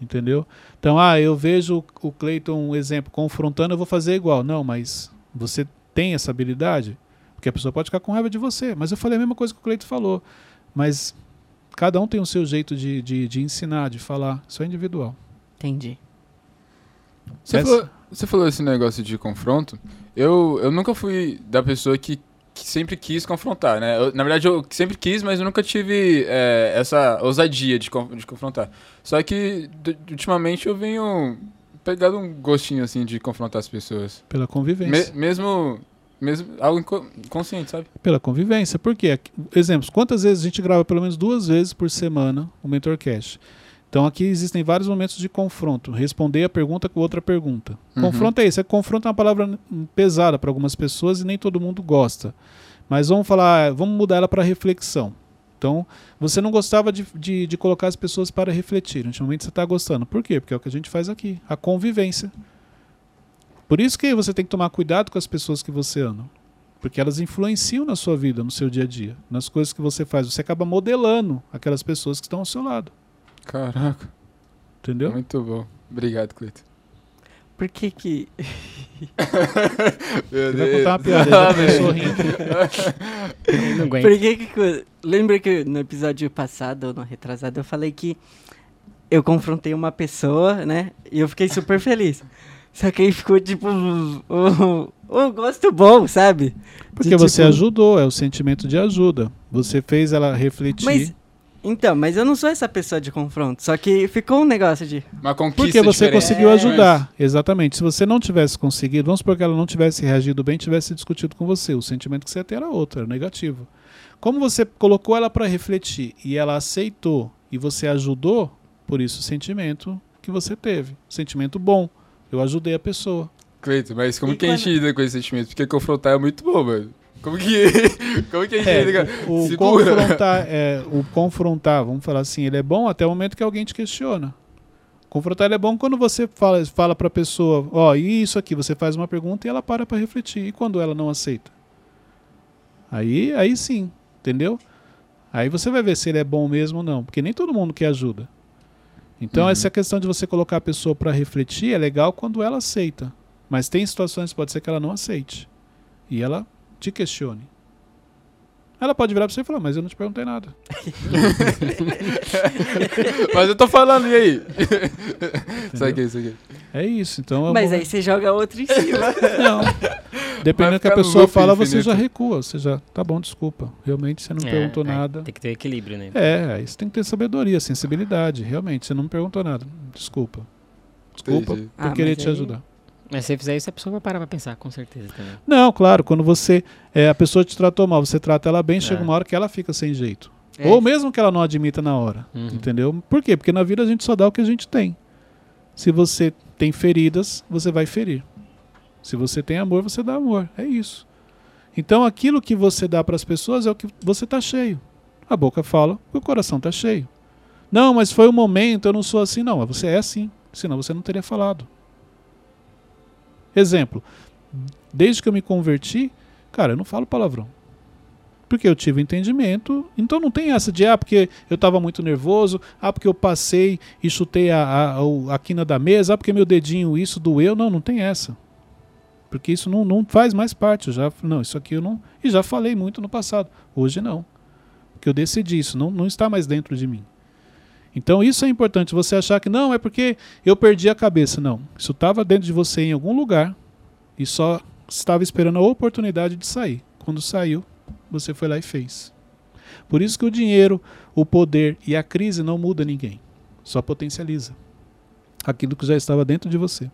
Speaker 1: Entendeu? Então, ah, eu vejo o Cleiton, um exemplo, confrontando, eu vou fazer igual. Não, mas você tem essa habilidade? Porque a pessoa pode ficar com raiva de você. Mas eu falei a mesma coisa que o Cleiton falou. Mas cada um tem o seu jeito de, de, de ensinar, de falar. Isso é individual.
Speaker 4: Entendi.
Speaker 3: Você
Speaker 1: Essa-
Speaker 3: falou, você falou esse negócio de confronto. Eu, eu nunca fui da pessoa que, que sempre quis confrontar, né? Eu- na verdade, eu sempre quis, mas eu nunca tive é, essa ousadia de, de confrontar. Só que, ultimamente, eu venho pegando um gostinho, assim, de confrontar as pessoas.
Speaker 1: Pela
Speaker 3: Me-
Speaker 1: convivência.
Speaker 3: mesmo, mesmo algo inco- inconsciente, sabe?
Speaker 1: Pela convivência. Por quê? Exemplos. Quantas vezes a gente grava pelo menos duas vezes por semana o Mentorcast? Então aqui existem vários momentos de confronto. Responder a pergunta com outra pergunta.
Speaker 3: Uhum.
Speaker 1: Confronto é isso. É confronto é uma palavra pesada para algumas pessoas e nem todo mundo gosta. Mas vamos falar, vamos mudar ela para reflexão. Então, você não gostava de, de, de colocar as pessoas para refletir. Ultimamente você está gostando. Por quê? Porque é o que a gente faz aqui. A convivência. Por isso que você tem que tomar cuidado com as pessoas que você ama. Porque elas influenciam na sua vida, no seu dia a dia, nas coisas que você faz. Você acaba modelando aquelas pessoas que estão ao seu lado.
Speaker 3: Caraca,
Speaker 1: Entendeu?
Speaker 3: muito bom. Obrigado, Cleiton.
Speaker 4: Por que que.
Speaker 3: Meu
Speaker 1: Ele vai contar uma piada, ele já começou rindo.
Speaker 2: Ele não aguenta.
Speaker 4: Por que que. Lembra que no episódio passado, ou no retrasado, eu falei que eu confrontei uma pessoa, né? E eu fiquei super feliz. Só que aí ficou tipo. Um, um gosto bom, sabe?
Speaker 1: Porque
Speaker 4: De,
Speaker 1: você
Speaker 4: tipo,
Speaker 1: ajudou, é o sentimento de ajuda. Você fez ela refletir.
Speaker 4: Mas. Então, mas eu não sou essa pessoa de confronto. Só que ficou um negócio de.
Speaker 3: Uma conquista
Speaker 1: Porque você
Speaker 3: diferente.
Speaker 1: conseguiu
Speaker 4: É.
Speaker 1: ajudar. Exatamente. Se você não tivesse conseguido, vamos supor que ela não tivesse reagido bem, tivesse discutido com você. O sentimento que você ia ter era outro, era negativo. Como você colocou ela para refletir e ela aceitou e você ajudou, por isso o sentimento que você teve. Sentimento bom. Eu ajudei a pessoa.
Speaker 3: Cleiton, mas como
Speaker 4: E
Speaker 3: que a gente lida com esse sentimento? Porque confrontar é muito bom, mano. Como que, como que a gente
Speaker 1: É,
Speaker 3: lida
Speaker 1: o, o
Speaker 3: Segura.
Speaker 1: confrontar, é, o confrontar, vamos falar assim, ele é bom até o momento que alguém te questiona. Confrontar ele é bom quando você fala, fala para a pessoa, ó, e isso aqui, você faz uma pergunta e ela para para refletir. E quando ela não aceita? Aí, aí sim, entendeu? Aí você vai ver se ele é bom mesmo ou não, porque nem todo mundo quer ajuda. Então
Speaker 3: Uhum.
Speaker 1: essa questão de você colocar a pessoa para refletir é legal quando ela aceita. Mas tem situações que pode ser que ela não aceite. E ela te questione. Ela pode virar pra você e falar, mas eu não te perguntei nada.
Speaker 3: Mas eu tô falando, e aí? Sabe o que é isso aqui?
Speaker 1: É isso, então... é
Speaker 4: Mas
Speaker 1: bom-
Speaker 4: aí você joga outro em cima.
Speaker 1: Não. Dependendo do que a pessoa fala, você
Speaker 3: infinito.
Speaker 1: já recua. Você já, tá bom, desculpa. Realmente você não
Speaker 2: É,
Speaker 1: perguntou
Speaker 2: aí
Speaker 1: nada.
Speaker 2: Tem que ter equilíbrio, né?
Speaker 1: É, aí você tem que ter sabedoria, sensibilidade. Realmente, você não me perguntou nada. Desculpa. Desculpa
Speaker 3: Entendi.
Speaker 1: por
Speaker 4: Ah,
Speaker 1: querer te
Speaker 4: aí-
Speaker 1: ajudar.
Speaker 2: Mas se você fizer isso, a pessoa vai parar pra pensar, com certeza também.
Speaker 1: Não, claro, quando você. é, a pessoa te tratou mal, você trata ela bem, chega
Speaker 2: É.
Speaker 1: uma hora que ela fica sem jeito.
Speaker 4: É.
Speaker 1: Ou mesmo que ela não admita na hora.
Speaker 2: Uhum.
Speaker 1: Entendeu? Por quê? Porque na vida a gente só dá o que a gente tem. Se você tem feridas, você vai ferir. Se você tem amor, você dá amor. É isso. Então aquilo que você dá para as pessoas é o que você está cheio. A boca fala, o coração está cheio. Não, mas foi um momento, eu não sou assim. Não, você é assim. Senão você não teria falado. Exemplo. Desde que eu me converti, cara, eu não falo palavrão. Porque eu tive entendimento. Então não tem essa de, ah, porque eu estava muito nervoso, ah, porque eu passei e chutei a, a, a quina da mesa, ah, porque meu dedinho isso doeu. Não, não tem essa. Porque isso não, não faz mais parte. Eu já, não, isso aqui eu não. E já falei muito no passado. Hoje não. Porque eu decidi isso, não, não está mais dentro de mim. Então isso é importante. Você achar que não, é porque eu perdi a cabeça. Não. Isso estava dentro de você em algum lugar e só estava esperando a oportunidade de sair. Quando saiu, você foi lá e fez. Por isso que o dinheiro, o poder e a crise não muda ninguém. Só potencializa aquilo que já estava dentro de você.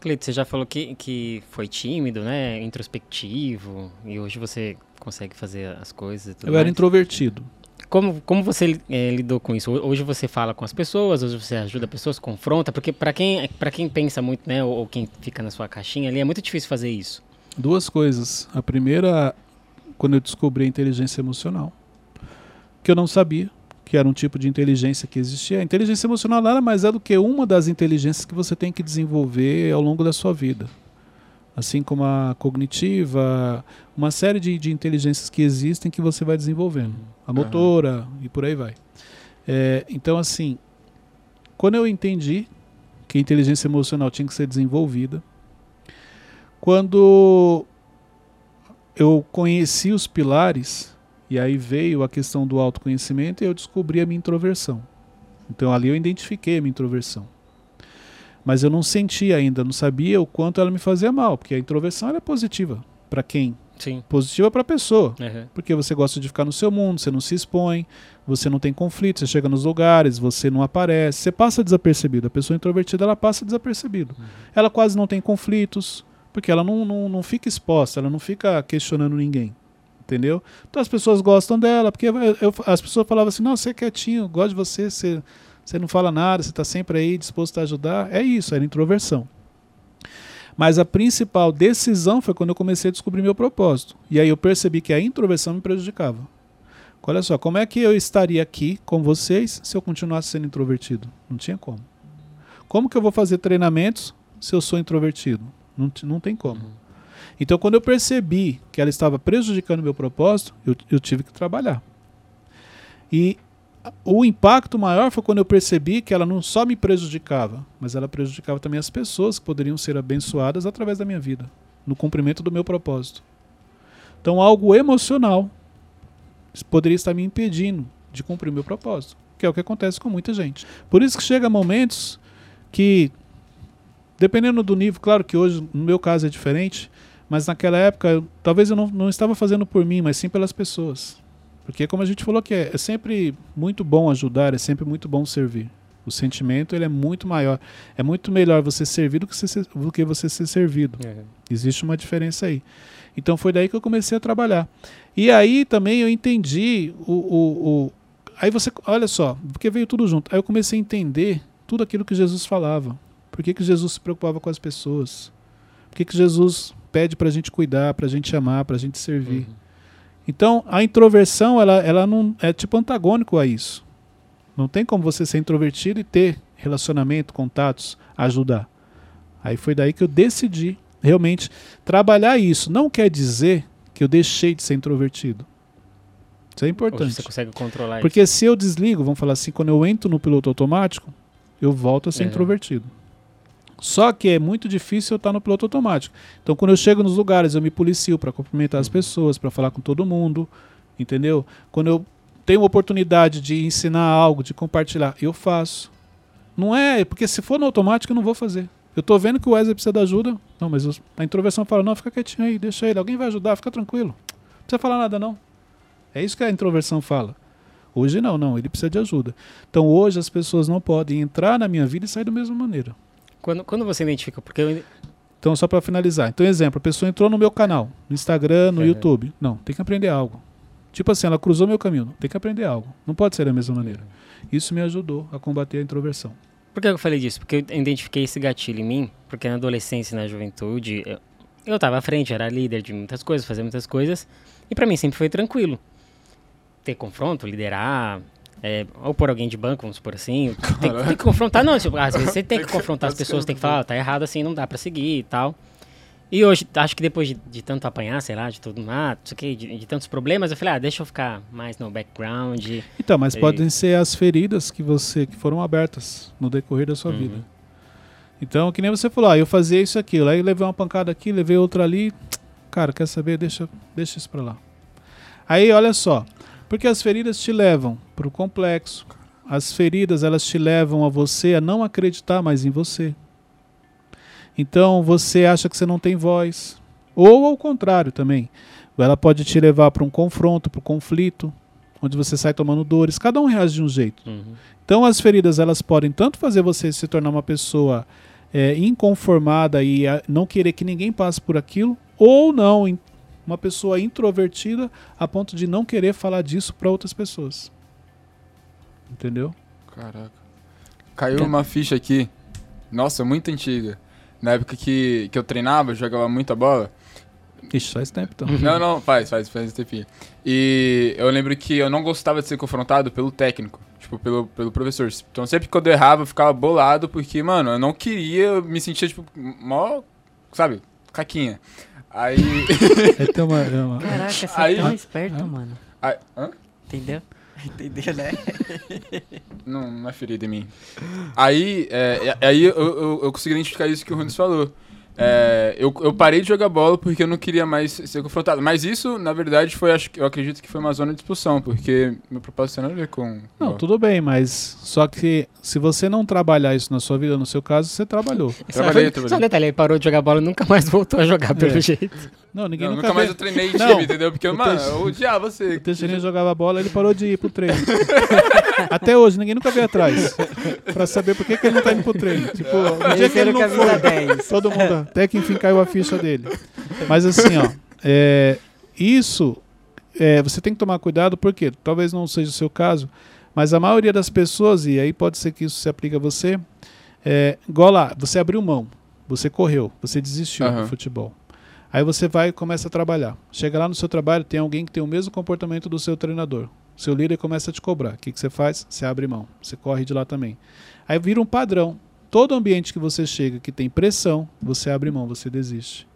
Speaker 2: Cleito, você já falou que, que foi tímido, né? Introspectivo, e hoje você consegue fazer as coisas e tudo
Speaker 1: Eu era
Speaker 2: mais.
Speaker 1: introvertido.
Speaker 2: Como, como você eh, lidou com isso? Ho- Hoje você fala com as pessoas, hoje você ajuda pessoas, confronta, porque para quem, quem pensa muito, né, ou, ou quem fica na sua caixinha ali, é muito difícil fazer isso.
Speaker 1: Duas coisas. A primeira, quando eu descobri a inteligência emocional, que eu não sabia que era um tipo de inteligência que existia. A inteligência emocional nada mais é do que uma das inteligências que você tem que desenvolver ao longo da sua vida. Assim como a cognitiva, uma série de, de inteligências que existem que você vai desenvolvendo. A motora e por aí vai. É, então, assim, quando eu entendi que a inteligência emocional tinha que ser desenvolvida, quando eu conheci os pilares, e aí veio a questão do autoconhecimento, e eu descobri a minha introversão. Então ali eu identifiquei a minha introversão. Mas eu não sentia ainda, não sabia o quanto ela me fazia mal, porque a introversão é positiva. Para quem?
Speaker 2: Sim.
Speaker 1: Positiva para a pessoa.
Speaker 2: Uhum.
Speaker 1: Porque você gosta de ficar no seu mundo, você não se expõe, você não tem conflito, você chega nos lugares, você não aparece, você passa desapercebido. A pessoa introvertida ela passa desapercebido. Ela quase não tem conflitos, porque ela não, não, não fica exposta, ela não fica questionando ninguém. Entendeu? Então as pessoas gostam dela, porque eu- eu- as pessoas falavam assim: não, você é quietinho, gosto de você, você, você não fala nada, você está sempre aí disposto a ajudar. É isso, era introversão. Mas a principal decisão foi quando eu comecei a descobrir meu propósito. E aí eu percebi que a introversão me prejudicava. Olha só, como é que eu estaria aqui com vocês se eu continuasse sendo introvertido? Não tinha como. Como que eu vou fazer treinamentos se eu sou introvertido? Não, não tem como. Então, quando eu percebi que ela estava prejudicando meu propósito, eu, eu tive que trabalhar. E o impacto maior foi quando eu percebi que ela não só me prejudicava, mas ela prejudicava também as pessoas que poderiam ser abençoadas através da minha vida, no cumprimento do meu propósito. Então, algo emocional poderia estar me impedindo de cumprir o meu propósito, que é o que acontece com muita gente. Por isso que chega momentos que, dependendo do nível, claro que hoje, no meu caso, é diferente, mas naquela época, talvez eu não, não estava fazendo por mim, mas sim pelas pessoas. Porque, como a gente falou que é, é sempre muito bom ajudar, é sempre muito bom servir. O sentimento ele é muito maior. É muito melhor você servir do que, você ser, do que você ser servido.
Speaker 2: Uhum.
Speaker 1: Existe uma diferença aí. Então foi daí que eu comecei a trabalhar. E aí também eu entendi o. o, o- aí você. Olha só, porque veio tudo junto. Aí eu comecei a entender tudo aquilo que Jesus falava. Por que, que Jesus se preocupava com as pessoas? Por que, que Jesus pede para a gente cuidar, para a gente amar, para a gente servir?
Speaker 2: Uhum.
Speaker 1: Então a introversão ela, ela não é tipo antagônico a isso. Não tem como você ser introvertido e ter relacionamento, contatos, ajudar. Aí foi daí que eu decidi realmente trabalhar isso. Não quer dizer que eu deixei de ser introvertido. Isso é
Speaker 2: Hoje
Speaker 1: importante.
Speaker 2: você consegue controlar isso.
Speaker 1: Porque se eu desligo, vamos falar assim, quando eu entro no piloto automático, eu volto a ser
Speaker 2: É.
Speaker 1: introvertido. Só que é muito difícil eu estar no piloto automático. Então, quando eu chego nos lugares, eu me policio para cumprimentar as pessoas, para falar com todo mundo, entendeu? Quando eu tenho oportunidade de ensinar algo, de compartilhar, eu faço. Não é, porque se for no automático, eu não vou fazer. Eu tô vendo que o Wesley precisa de ajuda. Não, mas eu- a introversão fala: não, fica quietinho aí, deixa ele. Alguém vai ajudar, fica tranquilo. Não precisa falar nada, não. É isso que a introversão fala. Hoje não, não, ele precisa de ajuda. Então hoje as pessoas não podem entrar na minha vida e sair da mesma maneira.
Speaker 2: Quando, quando você identifica, porque eu,
Speaker 1: Então, só para finalizar. Então, exemplo, a pessoa entrou no meu canal, no Instagram, no
Speaker 2: Uhum.
Speaker 1: YouTube. Não, tem que aprender algo. Tipo assim, ela cruzou meu caminho. Tem que aprender algo. Não pode ser da mesma maneira. Isso me ajudou a combater a introversão.
Speaker 2: Por que eu falei disso? Porque eu identifiquei esse gatilho em mim, porque na adolescência e na juventude, eu, eu tava à frente, era líder de muitas coisas, fazia muitas coisas, e para mim sempre foi tranquilo. Ter confronto, liderar, é, ou por alguém de banco, vamos supor assim. Tem, tem que confrontar, não. Tipo, às vezes você tem que confrontar as pessoas, tem que falar, ah, tá errado assim, não dá pra seguir e tal. E hoje, acho que depois de, de tanto apanhar, sei lá, de tudo, ah, de, de tantos problemas, eu falei, ah, deixa eu ficar mais no background.
Speaker 1: Então, mas
Speaker 2: E-
Speaker 1: podem ser as feridas que você que foram abertas no decorrer da sua
Speaker 2: Uhum.
Speaker 1: vida. Então, que nem você falou, ah, eu fazia isso aqui, aí levei uma pancada aqui, levei outra ali. Cara, quer saber? Deixa, deixa isso pra lá. Aí, olha só, porque as feridas te levam pro complexo. As feridas, elas te levam a você a não acreditar mais em você. Então, você acha que você não tem voz. Ou ao contrário também. Ela pode te levar para um confronto, para um conflito, onde você sai tomando dores. Cada um reage de um jeito.
Speaker 2: Uhum.
Speaker 1: Então as feridas elas podem tanto fazer você se tornar uma pessoa é, inconformada e não querer que ninguém passe por aquilo, ou não, uma pessoa introvertida a ponto de não querer falar disso para outras pessoas. Entendeu?
Speaker 3: Caraca. Caiu uma ficha aqui. Nossa, muito antiga. Na época que, que eu treinava, jogava muita bola.
Speaker 1: Ixi, faz tempo então.
Speaker 3: Não, não, faz, faz, faz um tempinho. E eu lembro que eu não gostava de ser confrontado pelo técnico, tipo, pelo, pelo professor. Então sempre que eu errava, eu ficava bolado, porque, mano, eu não queria, eu me sentia, tipo, mó, sabe, caquinha. Aí.
Speaker 1: É uma, é uma-
Speaker 4: Caraca, você
Speaker 3: Aí-
Speaker 4: é tão esperto,
Speaker 1: Ah.
Speaker 4: mano.
Speaker 3: aí hã?
Speaker 4: Entendeu? Entendeu, né?
Speaker 3: Não, não é ferida em mim. Aí, é, é- aí eu, eu, eu consegui identificar isso que o Runes falou. É, eu, eu parei de jogar bola porque eu não queria mais ser confrontado. Mas isso, na verdade, foi, acho, que- eu acredito que foi uma zona de expulsão, porque meu propósito a ver com.
Speaker 1: Não,
Speaker 3: bola.
Speaker 1: tudo bem, mas só que se você não trabalhar isso na sua vida, no seu caso, você trabalhou.
Speaker 3: Trabalhei,
Speaker 2: só,
Speaker 3: trabalhei.
Speaker 2: Só um detalhe, ele parou de jogar bola e nunca mais voltou a jogar, pelo
Speaker 1: É.
Speaker 2: jeito.
Speaker 1: Não, ninguém
Speaker 3: Não,
Speaker 1: nunca,
Speaker 3: nunca mais eu treinei
Speaker 1: Não,
Speaker 3: time, entendeu? Porque,
Speaker 1: o
Speaker 3: mano, eu odiava você.
Speaker 1: O Teixeirinha jogava bola, ele parou de ir pro treino. Até hoje, ninguém nunca veio atrás. Pra saber por que, que ele não tá indo pro treino. Tipo, o dia que ele não foi,
Speaker 4: 10.
Speaker 1: todo mundo, até que enfim caiu a ficha dele. Mas assim, ó, é, isso é, você tem que tomar cuidado, porque talvez não seja o seu caso, mas a maioria das pessoas, e aí pode ser que isso se aplique a você, é, igual lá, você abriu mão, você correu, você desistiu
Speaker 3: Aham.
Speaker 1: do futebol. Aí você vai e começa a trabalhar. Chega lá no seu trabalho, tem alguém que tem o mesmo comportamento do seu treinador. Seu líder começa a te cobrar. O que, que você faz? Você abre mão. Você corre de lá também. Aí vira um padrão. Todo ambiente que você chega que tem pressão, você abre mão, você desiste.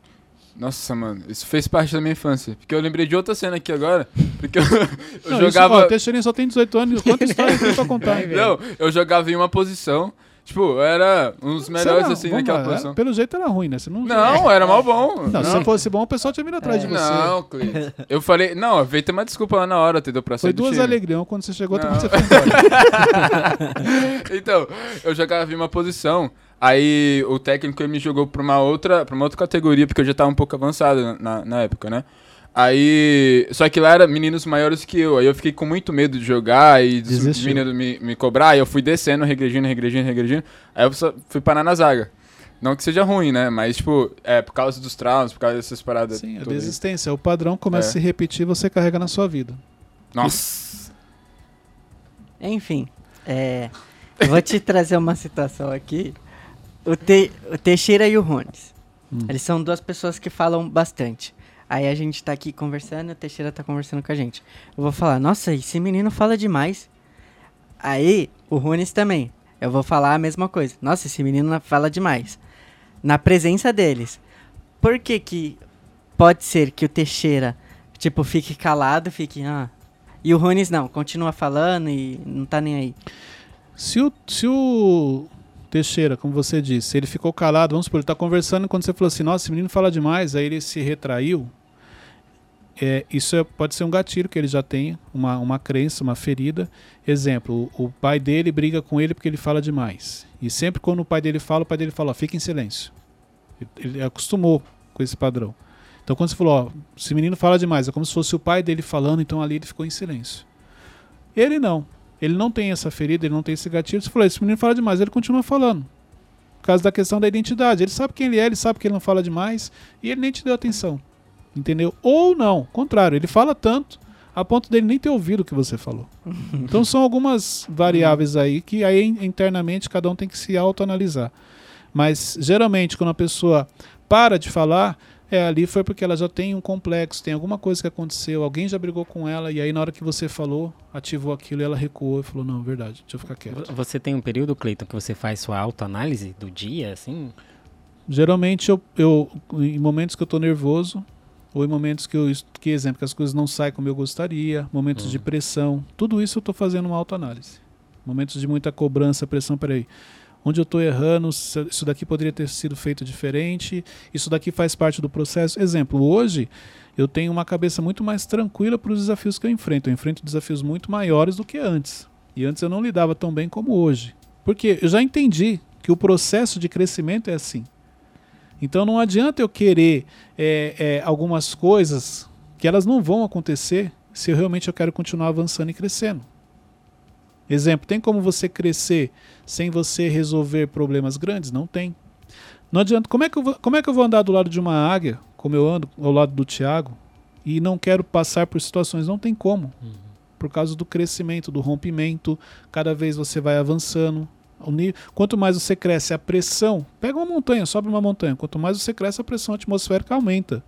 Speaker 3: Nossa, mano, isso fez parte da minha infância. Porque eu lembrei de outra cena aqui agora. Porque eu, eu
Speaker 1: Não,
Speaker 3: jogava.
Speaker 1: Isso, ó, o Teixeirinha só tem 18 anos. Quanta história tem pra contar?
Speaker 3: Não, eu jogava em uma posição. Tipo, era um dos melhores, assim, naquela
Speaker 1: era-
Speaker 3: posição.
Speaker 1: Pelo jeito era ruim, né? Você não,
Speaker 3: Não, era mal bom.
Speaker 1: Não, se você fosse bom, o pessoal tinha vindo atrás de você.
Speaker 3: Não, Cleiton. Eu falei, não, veio ter uma desculpa lá na hora, entendeu? Pra
Speaker 1: Foi duas alegrias. Quando você chegou, outra
Speaker 3: Não.
Speaker 1: quando você foi embora.
Speaker 3: Então, eu jogava em uma posição. Aí o técnico me jogou pra uma outra, pra uma outra categoria, porque eu já tava um pouco avançado na, na época, né? Aí. Só que lá era meninos maiores que eu. Aí eu fiquei com muito medo de jogar e dos meninos me, me cobrar. Aí eu fui descendo, regredindo, regredindo, regredindo. Aí eu só fui parar na zaga. Não que seja ruim, né? Mas, tipo, é por causa dos traumas, por causa dessas paradas.
Speaker 1: Sim, a
Speaker 3: todas aí.
Speaker 1: desistência. O padrão começa
Speaker 3: É.
Speaker 1: a se repetir e você carrega na sua vida.
Speaker 3: Nossa.
Speaker 4: Enfim, é, eu vou te trazer uma situação aqui. O, Te- o Teixeira e o Rones.
Speaker 1: Hum.
Speaker 4: Eles são duas pessoas que falam bastante. Aí a gente tá aqui conversando o Teixeira tá conversando com a gente. Eu vou falar, nossa, esse menino fala demais. Aí, o Rones também. Eu vou falar a mesma coisa. Nossa, esse menino fala demais. Na presença deles. Por que que pode ser que o Teixeira, tipo, fique calado, fique, ah... E o Rones não, continua falando e não tá nem aí.
Speaker 1: Se o, se o Teixeira, como você disse, ele ficou calado, vamos supor, ele tá conversando quando você falou assim, nossa, esse menino fala demais, aí ele se retraiu, é, isso é- pode ser um gatilho que ele já tem, uma, uma crença, uma ferida. Exemplo, o, o pai dele briga com ele porque ele fala demais. E sempre quando o pai dele fala, o pai dele fala, ó, fica em silêncio. Ele, ele acostumou com esse padrão. Então quando você falou, ó, esse menino fala demais, é como se fosse o pai dele falando, então ali ele ficou em silêncio. Ele não. Ele não tem essa ferida, ele não tem esse gatilho. Você falou, esse menino fala demais, ele continua falando. Por causa da questão da identidade. Ele sabe quem ele é, ele sabe que ele não fala demais e ele nem te deu atenção. Entendeu? Ou não, contrário, ele fala tanto a ponto dele nem ter ouvido o que você falou. Então são algumas variáveis aí que aí internamente cada um tem que se autoanalisar. Mas geralmente quando a pessoa para de falar, é, ali foi porque ela já tem um complexo, tem alguma coisa que aconteceu, alguém já brigou com ela, e aí na hora que você falou, ativou aquilo e ela recuou e falou, não, verdade, deixa eu ficar quieto.
Speaker 2: Você tem um período, Cleiton, que você faz sua autoanálise do dia, assim?
Speaker 1: Geralmente eu, eu em momentos que eu tô nervoso, ou em momentos que eu, que exemplo, que as coisas não saem como eu gostaria, momentos de pressão, tudo isso eu tô fazendo uma autoanálise. Momentos de muita cobrança, pressão, peraí onde eu estou errando, isso daqui poderia ter sido feito diferente, isso daqui faz parte do processo. Exemplo, hoje eu tenho uma cabeça muito mais tranquila para os desafios que eu enfrento. Eu enfrento desafios muito maiores do que antes. E antes eu não lidava tão bem como hoje. Porque eu já entendi que o processo de crescimento é assim. Então não adianta eu querer é, é, algumas coisas que elas não vão acontecer se eu realmente eu quero continuar avançando e crescendo. Exemplo, tem como você crescer sem você resolver problemas grandes? Não tem. Não adianta. Como é que eu vou, como é que eu vou andar do lado de uma águia, como eu ando ao lado do Tiago, e não quero passar por situações? Não tem como. Uhum. Por causa do crescimento, do rompimento, cada vez você vai avançando. Quanto mais você cresce, a pressão. Pega uma montanha, sobe uma montanha. Quanto mais você cresce, a pressão atmosférica aumenta.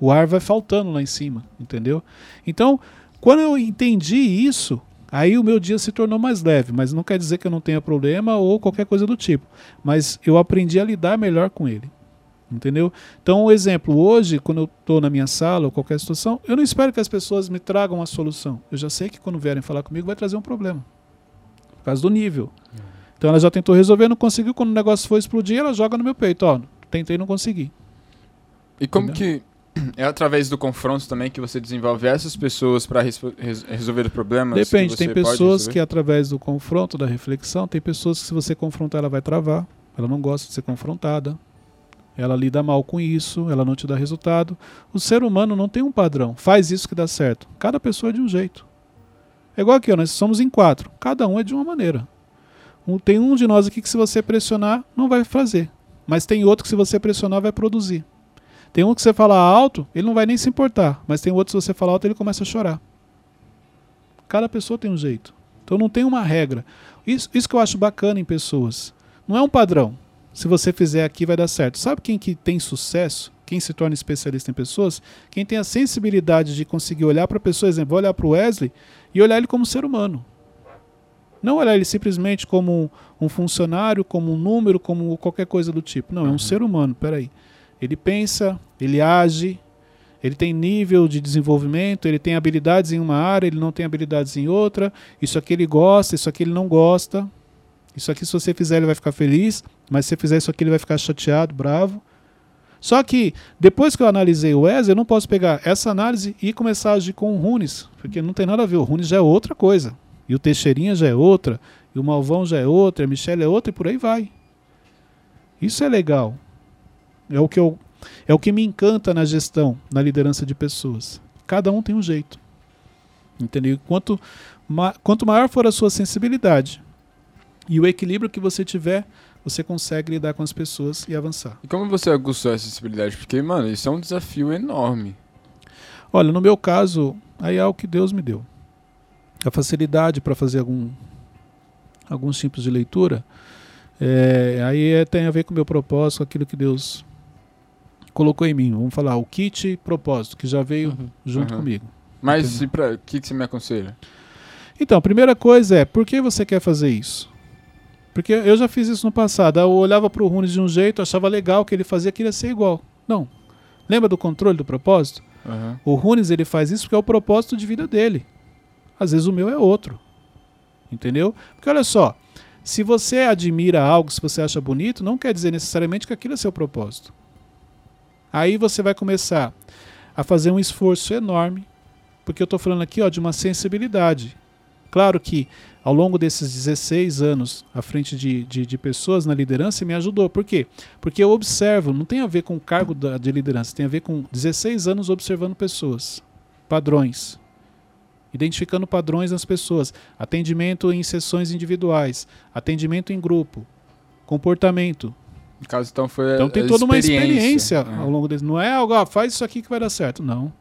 Speaker 1: O ar vai faltando lá em cima, entendeu? Então, quando eu entendi isso, Aí o meu dia se tornou mais leve, mas não quer dizer que eu não tenha problema ou qualquer coisa do tipo. Mas eu aprendi a lidar melhor com ele. Entendeu? Então, um exemplo, hoje, quando eu estou na minha sala ou qualquer situação, eu não espero que as pessoas me tragam a solução. Eu já sei que quando vierem falar comigo vai trazer um problema. Por causa do nível. Então ela já tentou resolver, não conseguiu. Quando o negócio for explodir, ela joga no meu peito. Ó, tentei não consegui.
Speaker 3: E como Entendeu? que é através do confronto também que você desenvolve essas pessoas para res resolver problemas?
Speaker 1: Depende, tem pessoas que através do confronto, da reflexão, tem pessoas que se você confrontar ela vai travar, ela não gosta de ser confrontada, ela lida mal com isso, ela não te dá resultado. O ser humano não tem um padrão, faz isso que dá certo. Cada pessoa é de um jeito. É igual aqui, ó, nós somos em quatro, cada um é de uma maneira. Tem um de nós aqui que se você pressionar, não vai fazer, mas tem outro que se você pressionar vai produzir. Tem um que você fala alto, ele não vai nem se importar, mas tem outro que se você falar alto, ele começa a chorar. Cada pessoa tem um jeito. Então não tem uma regra. Isso, isso que eu acho bacana em pessoas. Não é um padrão. Se você fizer aqui vai dar certo. Sabe quem que tem sucesso? Quem se torna especialista em pessoas? Quem tem a sensibilidade de conseguir olhar para a pessoa, exemplo, olhar para o Wesley e olhar ele como ser humano. Não olhar ele simplesmente como um, um funcionário, como um número, como qualquer coisa do tipo. Não, é um uhum. ser humano. Peraí. Ele pensa, ele age, ele tem nível de desenvolvimento, ele tem habilidades em uma área, ele não tem habilidades em outra. Isso aqui ele gosta, isso aqui ele não gosta. Isso aqui, se você fizer, ele vai ficar feliz, mas se você fizer isso aqui, ele vai ficar chateado, bravo. Só que, depois que eu analisei o Wesley, eu não posso pegar essa análise e começar a agir com o Runes, porque não tem nada a ver. O Runes já é outra coisa. E o Teixeirinha já é outra, e o Malvão já é outra, a Michelle é outra, e por aí vai. Isso é legal. É o que eu é o que me encanta na gestão, na liderança de pessoas. Cada um tem um jeito. Entendeu? Quanto, ma quanto maior for a sua sensibilidade e o equilíbrio que você tiver, você consegue lidar com as pessoas e avançar.
Speaker 3: E como você aguçou essa sensibilidade? Porque, mano, isso é um desafio enorme.
Speaker 1: Olha, no meu caso, aí é o que Deus me deu. A facilidade para fazer algum, alguns tipos de leitura, é, aí é, tem a ver com o meu propósito, com aquilo que Deus colocou em mim. Vamos falar o kit propósito, que já veio uhum. junto uhum. comigo.
Speaker 3: Mas o que, que você me aconselha?
Speaker 1: Então, a primeira coisa é, por que você quer fazer isso? Porque eu já fiz isso no passado. Eu olhava para o Runes de um jeito, achava legal o que ele fazia, queria ser igual. Não. Lembra do controle do propósito? Uhum. O Runes ele faz isso porque é o propósito de vida dele. Às vezes o meu é outro. Entendeu? Porque olha só, se você admira algo, se você acha bonito, não quer dizer necessariamente que aquilo é seu propósito. Aí você vai começar a fazer um esforço enorme, porque eu estou falando aqui ó, de uma sensibilidade. Claro que ao longo desses 16 anos à frente de, de, de, pessoas na liderança me ajudou. Por quê? Porque eu observo, não tem a ver com o cargo da, de liderança, tem a ver com 16 anos observando pessoas, padrões. Identificando padrões nas pessoas. Atendimento em sessões individuais, atendimento em grupo, comportamento,
Speaker 3: no caso, então foi
Speaker 1: Então tem toda uma experiência ao longo desse. Não é algo, ah, faz isso aqui que vai dar certo. Não.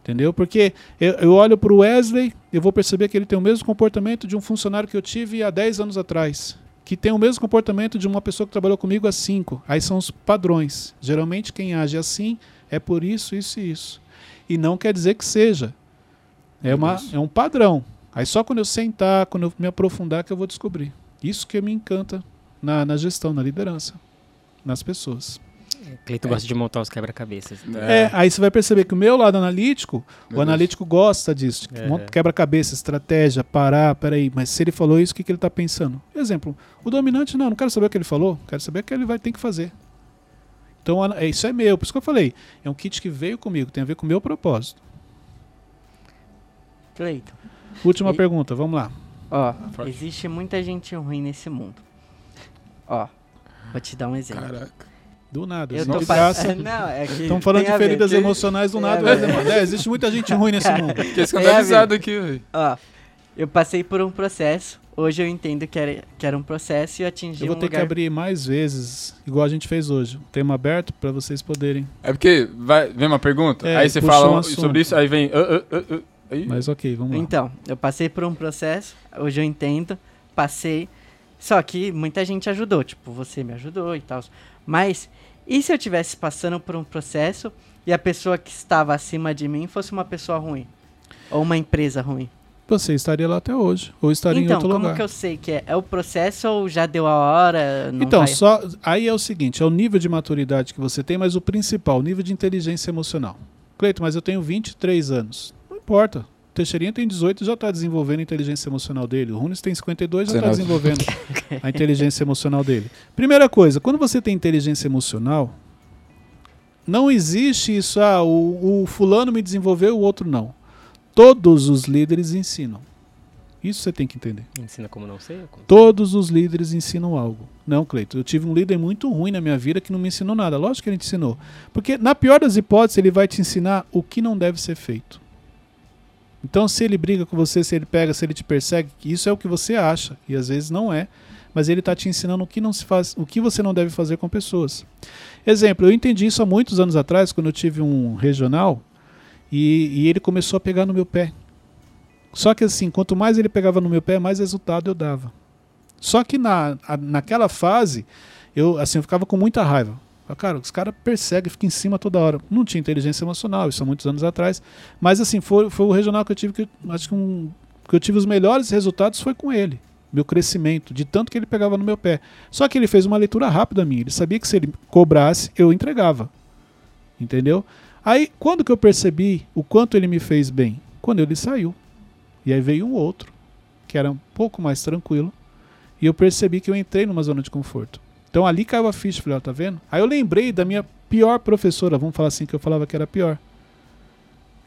Speaker 1: Entendeu? Porque eu, eu olho para o Wesley, eu vou perceber que ele tem o mesmo comportamento de um funcionário que eu tive há 10 anos atrás. Que tem o mesmo comportamento de uma pessoa que trabalhou comigo há 5. Aí são os padrões. Geralmente quem age assim é por isso, isso e isso. E não quer dizer que seja. É, uma, é um padrão. Aí só quando eu sentar, quando eu me aprofundar, que eu vou descobrir. Isso que me encanta na, na gestão, na liderança, nas pessoas.
Speaker 2: Cleito gosta de montar os quebra-cabeças.
Speaker 1: É, aí você vai perceber que o meu lado analítico,
Speaker 3: Meu
Speaker 1: o
Speaker 3: Deus.
Speaker 1: analítico gosta disso.
Speaker 2: É.
Speaker 1: monta Quebra-cabeça, estratégia, parar, peraí, mas se ele falou isso, o que, que ele está pensando? Exemplo, o dominante, não, não quero saber o que ele falou, quero saber o que ele vai ter que fazer. Então, é, isso é meu, por isso que eu falei. É um kit que veio comigo, tem a ver com o meu propósito.
Speaker 4: Cleiton,
Speaker 1: Última
Speaker 4: E-
Speaker 1: pergunta, vamos lá.
Speaker 4: ó,
Speaker 3: Forte.
Speaker 4: existe muita gente ruim nesse mundo. Ó, vou te dar um exemplo.
Speaker 3: Caraca.
Speaker 1: Do nada,
Speaker 4: Eu tô
Speaker 1: de graça.
Speaker 4: Não, é que
Speaker 1: Estamos falando de
Speaker 4: ver,
Speaker 1: feridas
Speaker 4: que-
Speaker 1: emocionais do nada.
Speaker 4: ver.
Speaker 1: mano. É, existe muita gente ruim nesse mundo.
Speaker 3: Fiquei
Speaker 4: ver.
Speaker 3: escandalizado aqui, velho.
Speaker 4: Ó, eu passei por um processo. Hoje eu entendo que era, que era um processo e eu atingi
Speaker 1: Eu vou
Speaker 4: um
Speaker 1: ter
Speaker 4: lugar...
Speaker 1: que abrir mais vezes, igual a gente fez hoje. Um tema aberto para vocês poderem.
Speaker 3: É porque vai, vem uma pergunta,
Speaker 1: É,
Speaker 3: aí você fala
Speaker 1: um
Speaker 3: sobre isso, aí vem. ah, ah, ah, aí-
Speaker 1: Mas ok, vamos lá.
Speaker 4: Então, eu passei por um processo, hoje eu entendo, passei, só que muita gente ajudou, tipo, você me ajudou e tal. Mas, e se eu tivesse passando por um processo e a pessoa que estava acima de mim fosse uma pessoa ruim? Ou uma empresa ruim?
Speaker 1: Você estaria lá até hoje, ou estaria em
Speaker 4: então,
Speaker 1: outro
Speaker 4: como
Speaker 1: lugar.
Speaker 4: que eu sei que é? É o processo ou já deu a hora? Não
Speaker 1: Então,
Speaker 4: vai-
Speaker 1: só aí é o seguinte, é o nível de maturidade que você tem, mas o principal, o nível de inteligência emocional. Cleito, mas eu tenho 23 anos. Não importa. O Teixeirinha tem 18 e já está desenvolvendo a inteligência emocional dele. O Runes tem 52 e já está
Speaker 3: 19.
Speaker 1: desenvolvendo a inteligência emocional dele. Primeira coisa, quando você tem inteligência emocional, não existe isso, ah, o, o fulano me desenvolveu, o outro não. Todos os líderes ensinam. Isso você tem que entender.
Speaker 2: Ensina como não sei. como-
Speaker 1: Todos os líderes ensinam algo. Não, Cleito, eu tive um líder muito ruim na minha vida que não me ensinou nada. Lógico que ele te ensinou. Porque, na pior das hipóteses, ele vai te ensinar o que não deve ser feito. Então, se ele briga com você, se ele pega, se ele te persegue, isso é o que você acha. E às vezes não é. Mas ele está te ensinando o que não se faz, o que você não deve fazer com pessoas. Exemplo, eu entendi isso há muitos anos atrás, quando eu tive um regional e, e ele começou a pegar no meu pé. Só que assim, quanto mais ele pegava no meu pé, mais resultado eu dava. Só que na, naquela fase, eu assim, eu ficava com muita raiva. Cara, os caras perseguem, ficam em cima toda hora. Não tinha inteligência emocional, isso há muitos anos atrás. Mas assim, foi, foi o regional que eu tive que acho que, um, que eu tive os melhores resultados foi com ele. Meu crescimento, de tanto que ele pegava no meu pé. Só que ele fez uma leitura rápida minha. Ele sabia que se ele cobrasse, eu entregava. Entendeu? Aí, quando que eu percebi o quanto ele me fez bem? Quando ele saiu. E aí veio um outro, que era um pouco mais tranquilo, e eu percebi que eu entrei numa zona de conforto. Então ali caiu a ficha, falei, ó, tá vendo? Aí eu lembrei da minha pior professora, vamos falar assim, que eu falava que era a pior.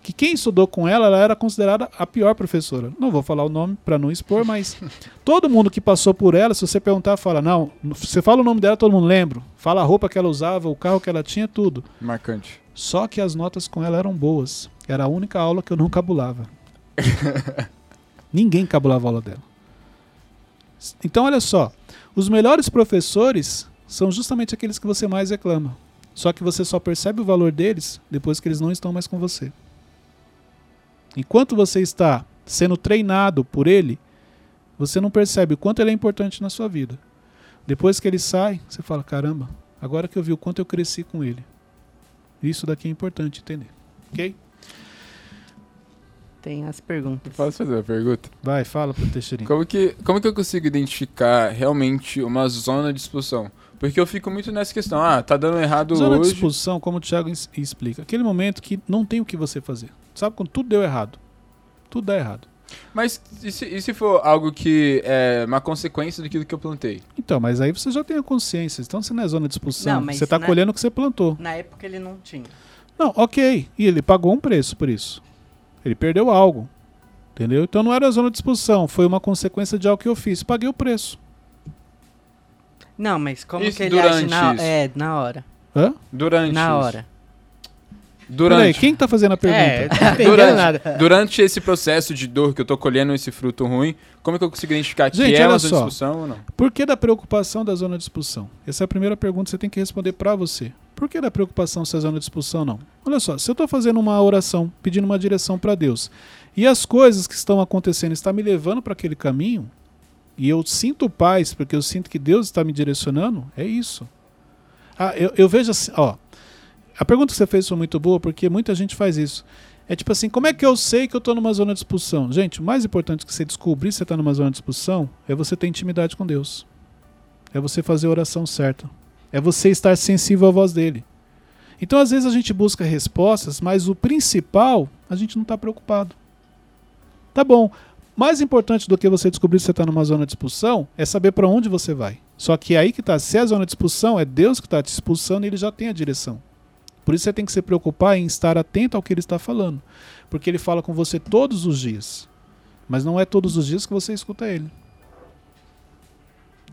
Speaker 1: Que quem estudou com ela, ela era considerada a pior professora. Não vou falar o nome para não expor, mas todo mundo que passou por ela, se você perguntar, fala, não, você fala o nome dela, todo mundo lembra. Fala a roupa que ela usava, o carro que ela tinha, tudo.
Speaker 3: Marcante.
Speaker 1: Só que as notas com ela eram boas. Era a única aula que eu não cabulava. Ninguém cabulava a aula dela. Então, olha só. Os melhores professores são justamente aqueles que você mais reclama. Só que você só percebe o valor deles depois que eles não estão mais com você. Enquanto você está sendo treinado por ele, você não percebe o quanto ele é importante na sua vida. Depois que ele sai, você fala: caramba, agora que eu vi o quanto eu cresci com ele. Isso daqui é importante entender. Ok?
Speaker 4: Tem as perguntas.
Speaker 3: Posso fazer uma pergunta?
Speaker 1: Vai, fala pro Teixeirinho.
Speaker 3: Como que, como que eu consigo identificar realmente uma zona de expulsão? Porque eu fico muito nessa questão. Ah, tá dando errado
Speaker 1: Zona de
Speaker 3: hoje.
Speaker 1: expulsão, como o Thiago explica, aquele momento que não tem o que você fazer. Sabe quando tudo deu errado? Tudo dá errado.
Speaker 3: Mas e se, e se for algo que é uma consequência daquilo que eu plantei?
Speaker 1: Então, mas aí você já tem a consciência. Então você não é zona de expulsão.
Speaker 4: Não, mas
Speaker 1: você está
Speaker 4: na-
Speaker 1: colhendo o que você plantou.
Speaker 4: Na época ele não tinha.
Speaker 1: Não, ok. E ele pagou um preço por isso. Ele perdeu algo. Entendeu? Então não era zona de expulsão. Foi uma consequência de algo que eu fiz. Paguei o preço.
Speaker 4: Não, mas como
Speaker 3: Isso
Speaker 4: que ele age na,
Speaker 3: isso?
Speaker 4: é, na hora?
Speaker 1: Hã?
Speaker 3: Durante
Speaker 4: na
Speaker 3: isso.
Speaker 4: hora.
Speaker 3: Durante,
Speaker 1: Peraí, quem tá fazendo a
Speaker 2: É,
Speaker 1: pergunta?
Speaker 2: não entendendo
Speaker 3: Durante-
Speaker 2: nada.
Speaker 3: durante esse processo de dor que eu tô colhendo esse fruto ruim, como é que eu consigo identificar que
Speaker 1: Gente,
Speaker 3: é
Speaker 1: olha
Speaker 3: uma zona de
Speaker 1: só.
Speaker 3: expulsão ou não?
Speaker 1: Por que da preocupação da zona de expulsão? Essa é a primeira pergunta que você tem que responder para você. Por que da preocupação se é zona de expulsão não? Olha só, se eu estou fazendo uma oração, pedindo uma direção para Deus, e as coisas que estão acontecendo estão me levando para aquele caminho, e eu sinto paz porque eu sinto que Deus está me direcionando, é isso. Ah, eu, eu vejo assim, ó. A pergunta que você fez foi muito boa porque muita gente faz isso. É tipo assim, como é que eu sei que eu estou numa zona de expulsão? Gente, o mais importante que você descobrir se você está numa zona de expulsão é você ter intimidade com Deus. É você fazer a oração certa. É você estar sensível à voz dele. Então, às vezes, a gente busca respostas, mas o principal, a gente não está preocupado. Tá bom. Mais importante do que você descobrir se você está numa zona de expulsão é saber para onde você vai. Só que aí que está, se é a zona de expulsão, é Deus que está te expulsando e ele já tem a direção. Por isso você tem que se preocupar em estar atento ao que ele está falando. Porque ele fala com você todos os dias. Mas não é todos os dias que você escuta ele.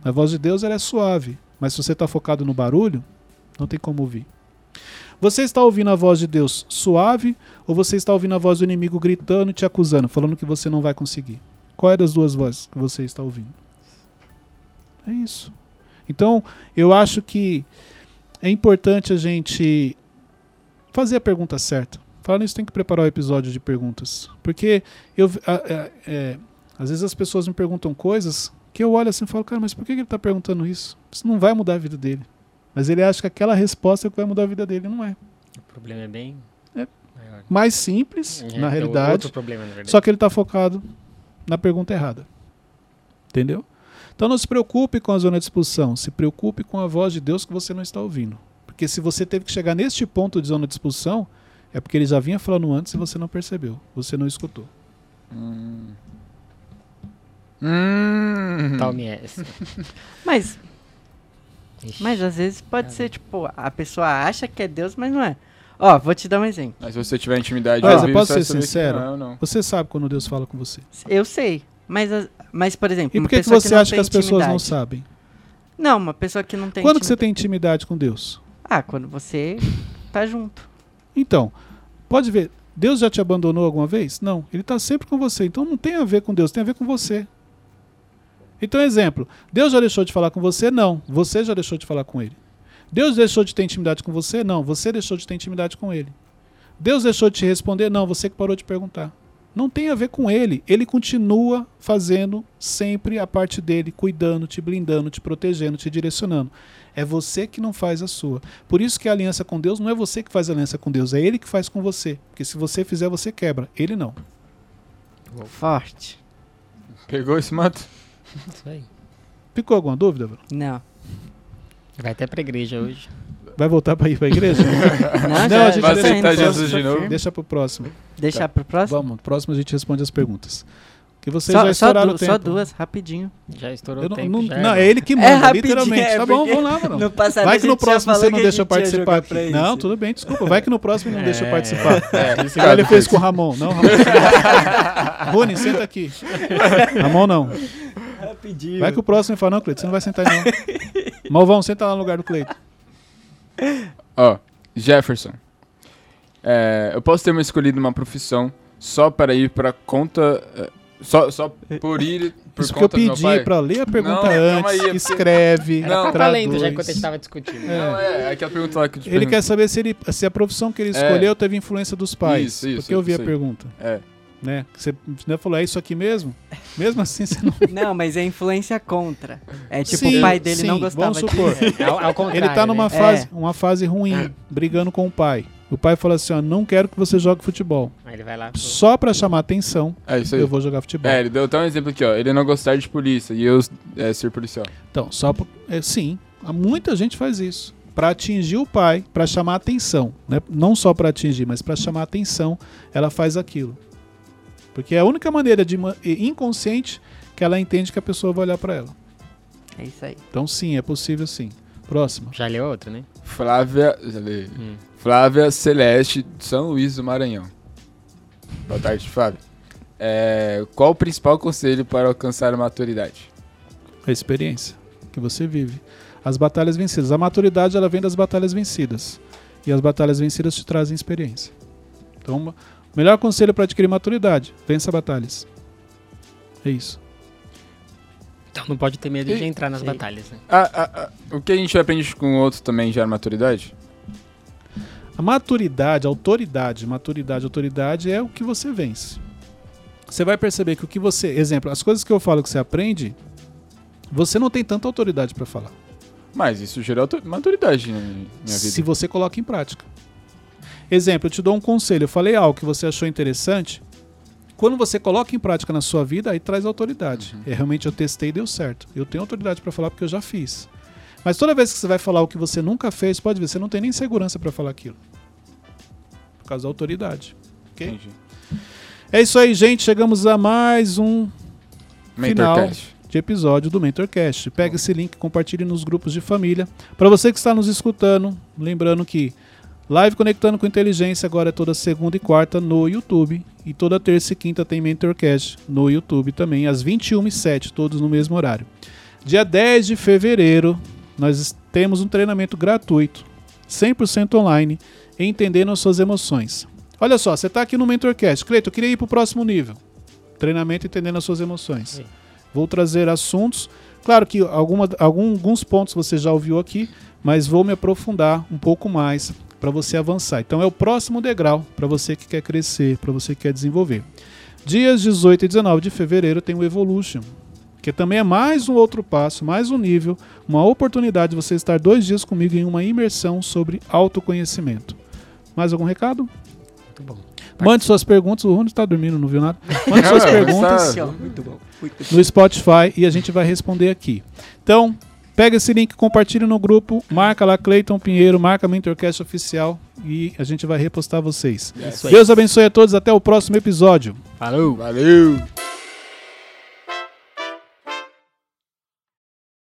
Speaker 1: A voz de Deus ela é suave. Mas se você está focado no barulho, não tem como ouvir. Você está ouvindo a voz de Deus suave ou você está ouvindo a voz do inimigo gritando e te acusando, falando que você não vai conseguir? Qual é das duas vozes que você está ouvindo? É isso. Então, eu acho que é importante a gente fazer a pergunta certa. Falando isso, tem que preparar o episódio de perguntas. Porque eu, é, às vezes as pessoas me perguntam coisas que eu olho assim e falo, cara, mas por que ele está perguntando isso? Isso não vai mudar a vida dele. Mas ele acha que aquela resposta é que vai mudar a vida dele. Não é.
Speaker 2: O problema é bem.
Speaker 1: É.
Speaker 2: maior.
Speaker 1: Mais simples,
Speaker 2: É,
Speaker 1: na
Speaker 2: é
Speaker 1: realidade.
Speaker 2: Outro problema, na verdade.
Speaker 1: Só que ele está focado na pergunta errada. Entendeu? Então não se preocupe com a zona de expulsão. Se preocupe com a voz de Deus que você não está ouvindo. Porque se você teve que chegar neste ponto de zona de expulsão, é porque ele já vinha falando antes e você não percebeu. Você não escutou.
Speaker 3: Hum. Hum.
Speaker 2: Tome essa.
Speaker 4: Mas,
Speaker 2: Ixi.
Speaker 4: mas às vezes pode ser, tipo, a pessoa acha que é Deus, mas não é. Ó, vou te dar um exemplo.
Speaker 3: Mas se você tiver intimidade,
Speaker 1: Mas eu posso ser
Speaker 3: que
Speaker 1: sincero?
Speaker 3: Não, é não.
Speaker 1: Você sabe quando Deus fala com você.
Speaker 4: Eu sei. Mas, as- mas por exemplo,
Speaker 1: E por que, que você
Speaker 4: não
Speaker 1: acha que as pessoas não sabem?
Speaker 4: Não, uma pessoa que não tem
Speaker 1: Quando que você tem intimidade com Deus?
Speaker 4: Ah, quando você tá junto.
Speaker 1: Então, pode ver, Deus já te abandonou alguma vez? Não, ele está sempre com você. Então não tem a ver com Deus, tem a ver com você. Então, exemplo, Deus já deixou de falar com você? Não, você já deixou de falar com ele. Deus deixou de ter intimidade com você? Não, você deixou de ter intimidade com ele. Deus deixou de te responder? Não, você que parou de perguntar. Não tem a ver com ele. Ele continua fazendo sempre a parte dele, cuidando, te blindando, te protegendo, te direcionando. É você que não faz a sua. Por isso que a aliança com Deus não é você que faz a aliança com Deus, é ele que faz com você. Porque se você fizer, você quebra. Ele não.
Speaker 4: Forte.
Speaker 3: Pegou esse mato?
Speaker 2: Isso aí.
Speaker 1: Ficou alguma dúvida, Bruno?
Speaker 4: Não.
Speaker 2: Vai até pra igreja hoje.
Speaker 1: Vai voltar para ir para a igreja?
Speaker 4: Não,
Speaker 1: Não,
Speaker 4: já,
Speaker 1: a gente vai
Speaker 4: tá
Speaker 1: aceitar
Speaker 3: Jesus
Speaker 4: pra-
Speaker 3: de novo.
Speaker 1: Deixa pro próximo.
Speaker 4: Deixar pro próximo?
Speaker 1: Vamos, próximo a gente responde as perguntas. Que vocês
Speaker 4: Só,
Speaker 1: já
Speaker 4: só,
Speaker 1: estouraram
Speaker 4: du-
Speaker 1: o tempo.
Speaker 4: só duas, rapidinho.
Speaker 2: Já estourou o
Speaker 1: não,
Speaker 2: tempo.
Speaker 1: não,
Speaker 2: já
Speaker 1: não, é ele que manda,
Speaker 4: É
Speaker 1: literalmente.
Speaker 4: é
Speaker 1: tá bom, vamos lá, mano. Vai que no próximo você não deixa eu participar aqui.
Speaker 4: pra.
Speaker 1: Não, tudo bem, desculpa. Vai que no próximo não deixa eu
Speaker 2: É.
Speaker 1: participar.
Speaker 3: É,
Speaker 1: ele fez com o Ramon. Não, Ramon. Rony, senta aqui. Ramon, não.
Speaker 4: Rapidinho.
Speaker 1: Vai que o próximo fala, não, Cleito, você não vai sentar aí, não. Malvão, senta lá no lugar do Cleito.
Speaker 3: Ó, Jefferson. É, eu posso ter uma escolhido uma profissão só para ir para conta. é, só, só por ir por
Speaker 1: Isso que eu pedi
Speaker 3: pai?
Speaker 1: pra ler a pergunta
Speaker 3: Não,
Speaker 1: antes,
Speaker 3: aí, é
Speaker 1: escreve,
Speaker 3: Não,
Speaker 2: Tá
Speaker 1: traduz.
Speaker 2: valendo já enquanto a gente tava discutindo.
Speaker 3: Não, é, é aquela pergunta lá que eu te
Speaker 1: Ele
Speaker 3: perguntei.
Speaker 1: quer saber se, ele, se a profissão que ele
Speaker 3: É.
Speaker 1: escolheu teve influência dos pais.
Speaker 3: Isso, isso,
Speaker 1: porque eu vi
Speaker 3: isso
Speaker 1: a pergunta.
Speaker 3: É.
Speaker 1: Né? Você né, falou, é isso aqui mesmo? Mesmo assim, você não.
Speaker 4: Não, mas é influência contra. É tipo,
Speaker 1: Sim,
Speaker 4: o pai dele
Speaker 1: sim,
Speaker 4: não gostava
Speaker 1: vamos supor.
Speaker 4: disso.
Speaker 2: Ao, ao contrário,
Speaker 1: Ele tá numa
Speaker 2: né?
Speaker 1: fase, uma fase ruim, brigando com o pai. O pai fala assim: ó, não quero que você jogue futebol.
Speaker 2: Aí ele vai lá pro...
Speaker 1: Só pra chamar atenção,
Speaker 3: É isso aí.
Speaker 1: eu vou jogar futebol.
Speaker 3: É, ele deu até um exemplo aqui, ó. Ele não gostar de polícia e eu é, ser policial.
Speaker 1: Então, só por- é, sim, há muita gente faz isso. Pra atingir o pai, pra chamar atenção, né? Não só pra atingir, mas pra chamar atenção, ela faz aquilo. Porque é a única maneira de inconsciente que ela entende que a pessoa vai olhar pra ela.
Speaker 4: É isso aí.
Speaker 1: Então, sim, é possível sim. Próximo.
Speaker 2: Já leu outro, né?
Speaker 3: Flávia. já li.
Speaker 2: Hum.
Speaker 3: Flávia Celeste, de São Luís do Maranhão. Boa tarde, Flávia. É, qual o principal conselho para alcançar a maturidade?
Speaker 1: A experiência que você vive. As batalhas vencidas. A maturidade ela vem das batalhas vencidas. E as batalhas vencidas te trazem experiência. Então, melhor conselho para adquirir maturidade: vença batalhas. É isso.
Speaker 2: Então não pode ter medo de
Speaker 3: E-
Speaker 2: entrar nas
Speaker 4: Sim.
Speaker 2: batalhas, né?
Speaker 3: Ah, ah, ah, o que a gente aprende com o outro também gera maturidade?
Speaker 1: A maturidade, a autoridade, maturidade, autoridade é o que você vence. Você vai perceber que o que você, exemplo, as coisas que eu falo que você aprende, você não tem tanta autoridade para falar.
Speaker 3: Mas isso gera maturidade na minha vida.
Speaker 1: Se você coloca em prática. Exemplo, eu te dou um conselho. Eu falei algo que você achou interessante. Quando você coloca em prática na sua vida, aí traz autoridade. É, realmente eu testei e deu certo. Eu tenho autoridade para falar porque eu já fiz. Mas toda vez que você vai falar o que você nunca fez, pode ver, você não tem nem segurança para falar aquilo. Por causa da autoridade. Ok?
Speaker 3: Entendi.
Speaker 1: É isso aí, gente. Chegamos a mais um Final. De episódio do MentorCast. Pega esse link, compartilhe nos grupos de família. Para você que está nos escutando, lembrando que Live Conectando com Inteligência agora é toda segunda e quarta no YouTube. E toda terça e quinta tem MentorCast no YouTube também, às 21h07, todos no mesmo horário. Dia 10 de fevereiro, nós temos um treinamento gratuito, 100% online, entendendo as suas emoções. Olha só, você está aqui no MentorCast. Cleito, eu queria ir para o próximo nível. Treinamento entendendo as suas emoções.
Speaker 2: Sim.
Speaker 1: Vou trazer assuntos. Claro que alguma, algum- alguns pontos você já ouviu aqui, mas vou me aprofundar um pouco mais para você avançar. Então é o próximo degrau para você que quer crescer, para você que quer desenvolver. Dias 18 e 19 de fevereiro tem o Evolution, que também é mais um outro passo, mais um nível, uma oportunidade de você estar dois dias comigo em uma imersão sobre autoconhecimento. Mais algum recado?
Speaker 2: Muito bom.
Speaker 1: Mande suas perguntas. O Rony está dormindo, não viu nada? Mande suas perguntas
Speaker 3: tá-
Speaker 4: Muito bom. Muito bom.
Speaker 1: no Spotify e a gente vai responder aqui. Então, pega esse link, compartilha no grupo, marca lá Cleiton Pinheiro, marca Mentorcast Oficial e a gente vai repostar vocês.
Speaker 2: Isso aí.
Speaker 1: Deus abençoe a todos, até o próximo episódio.
Speaker 2: Falou!
Speaker 3: Valeu!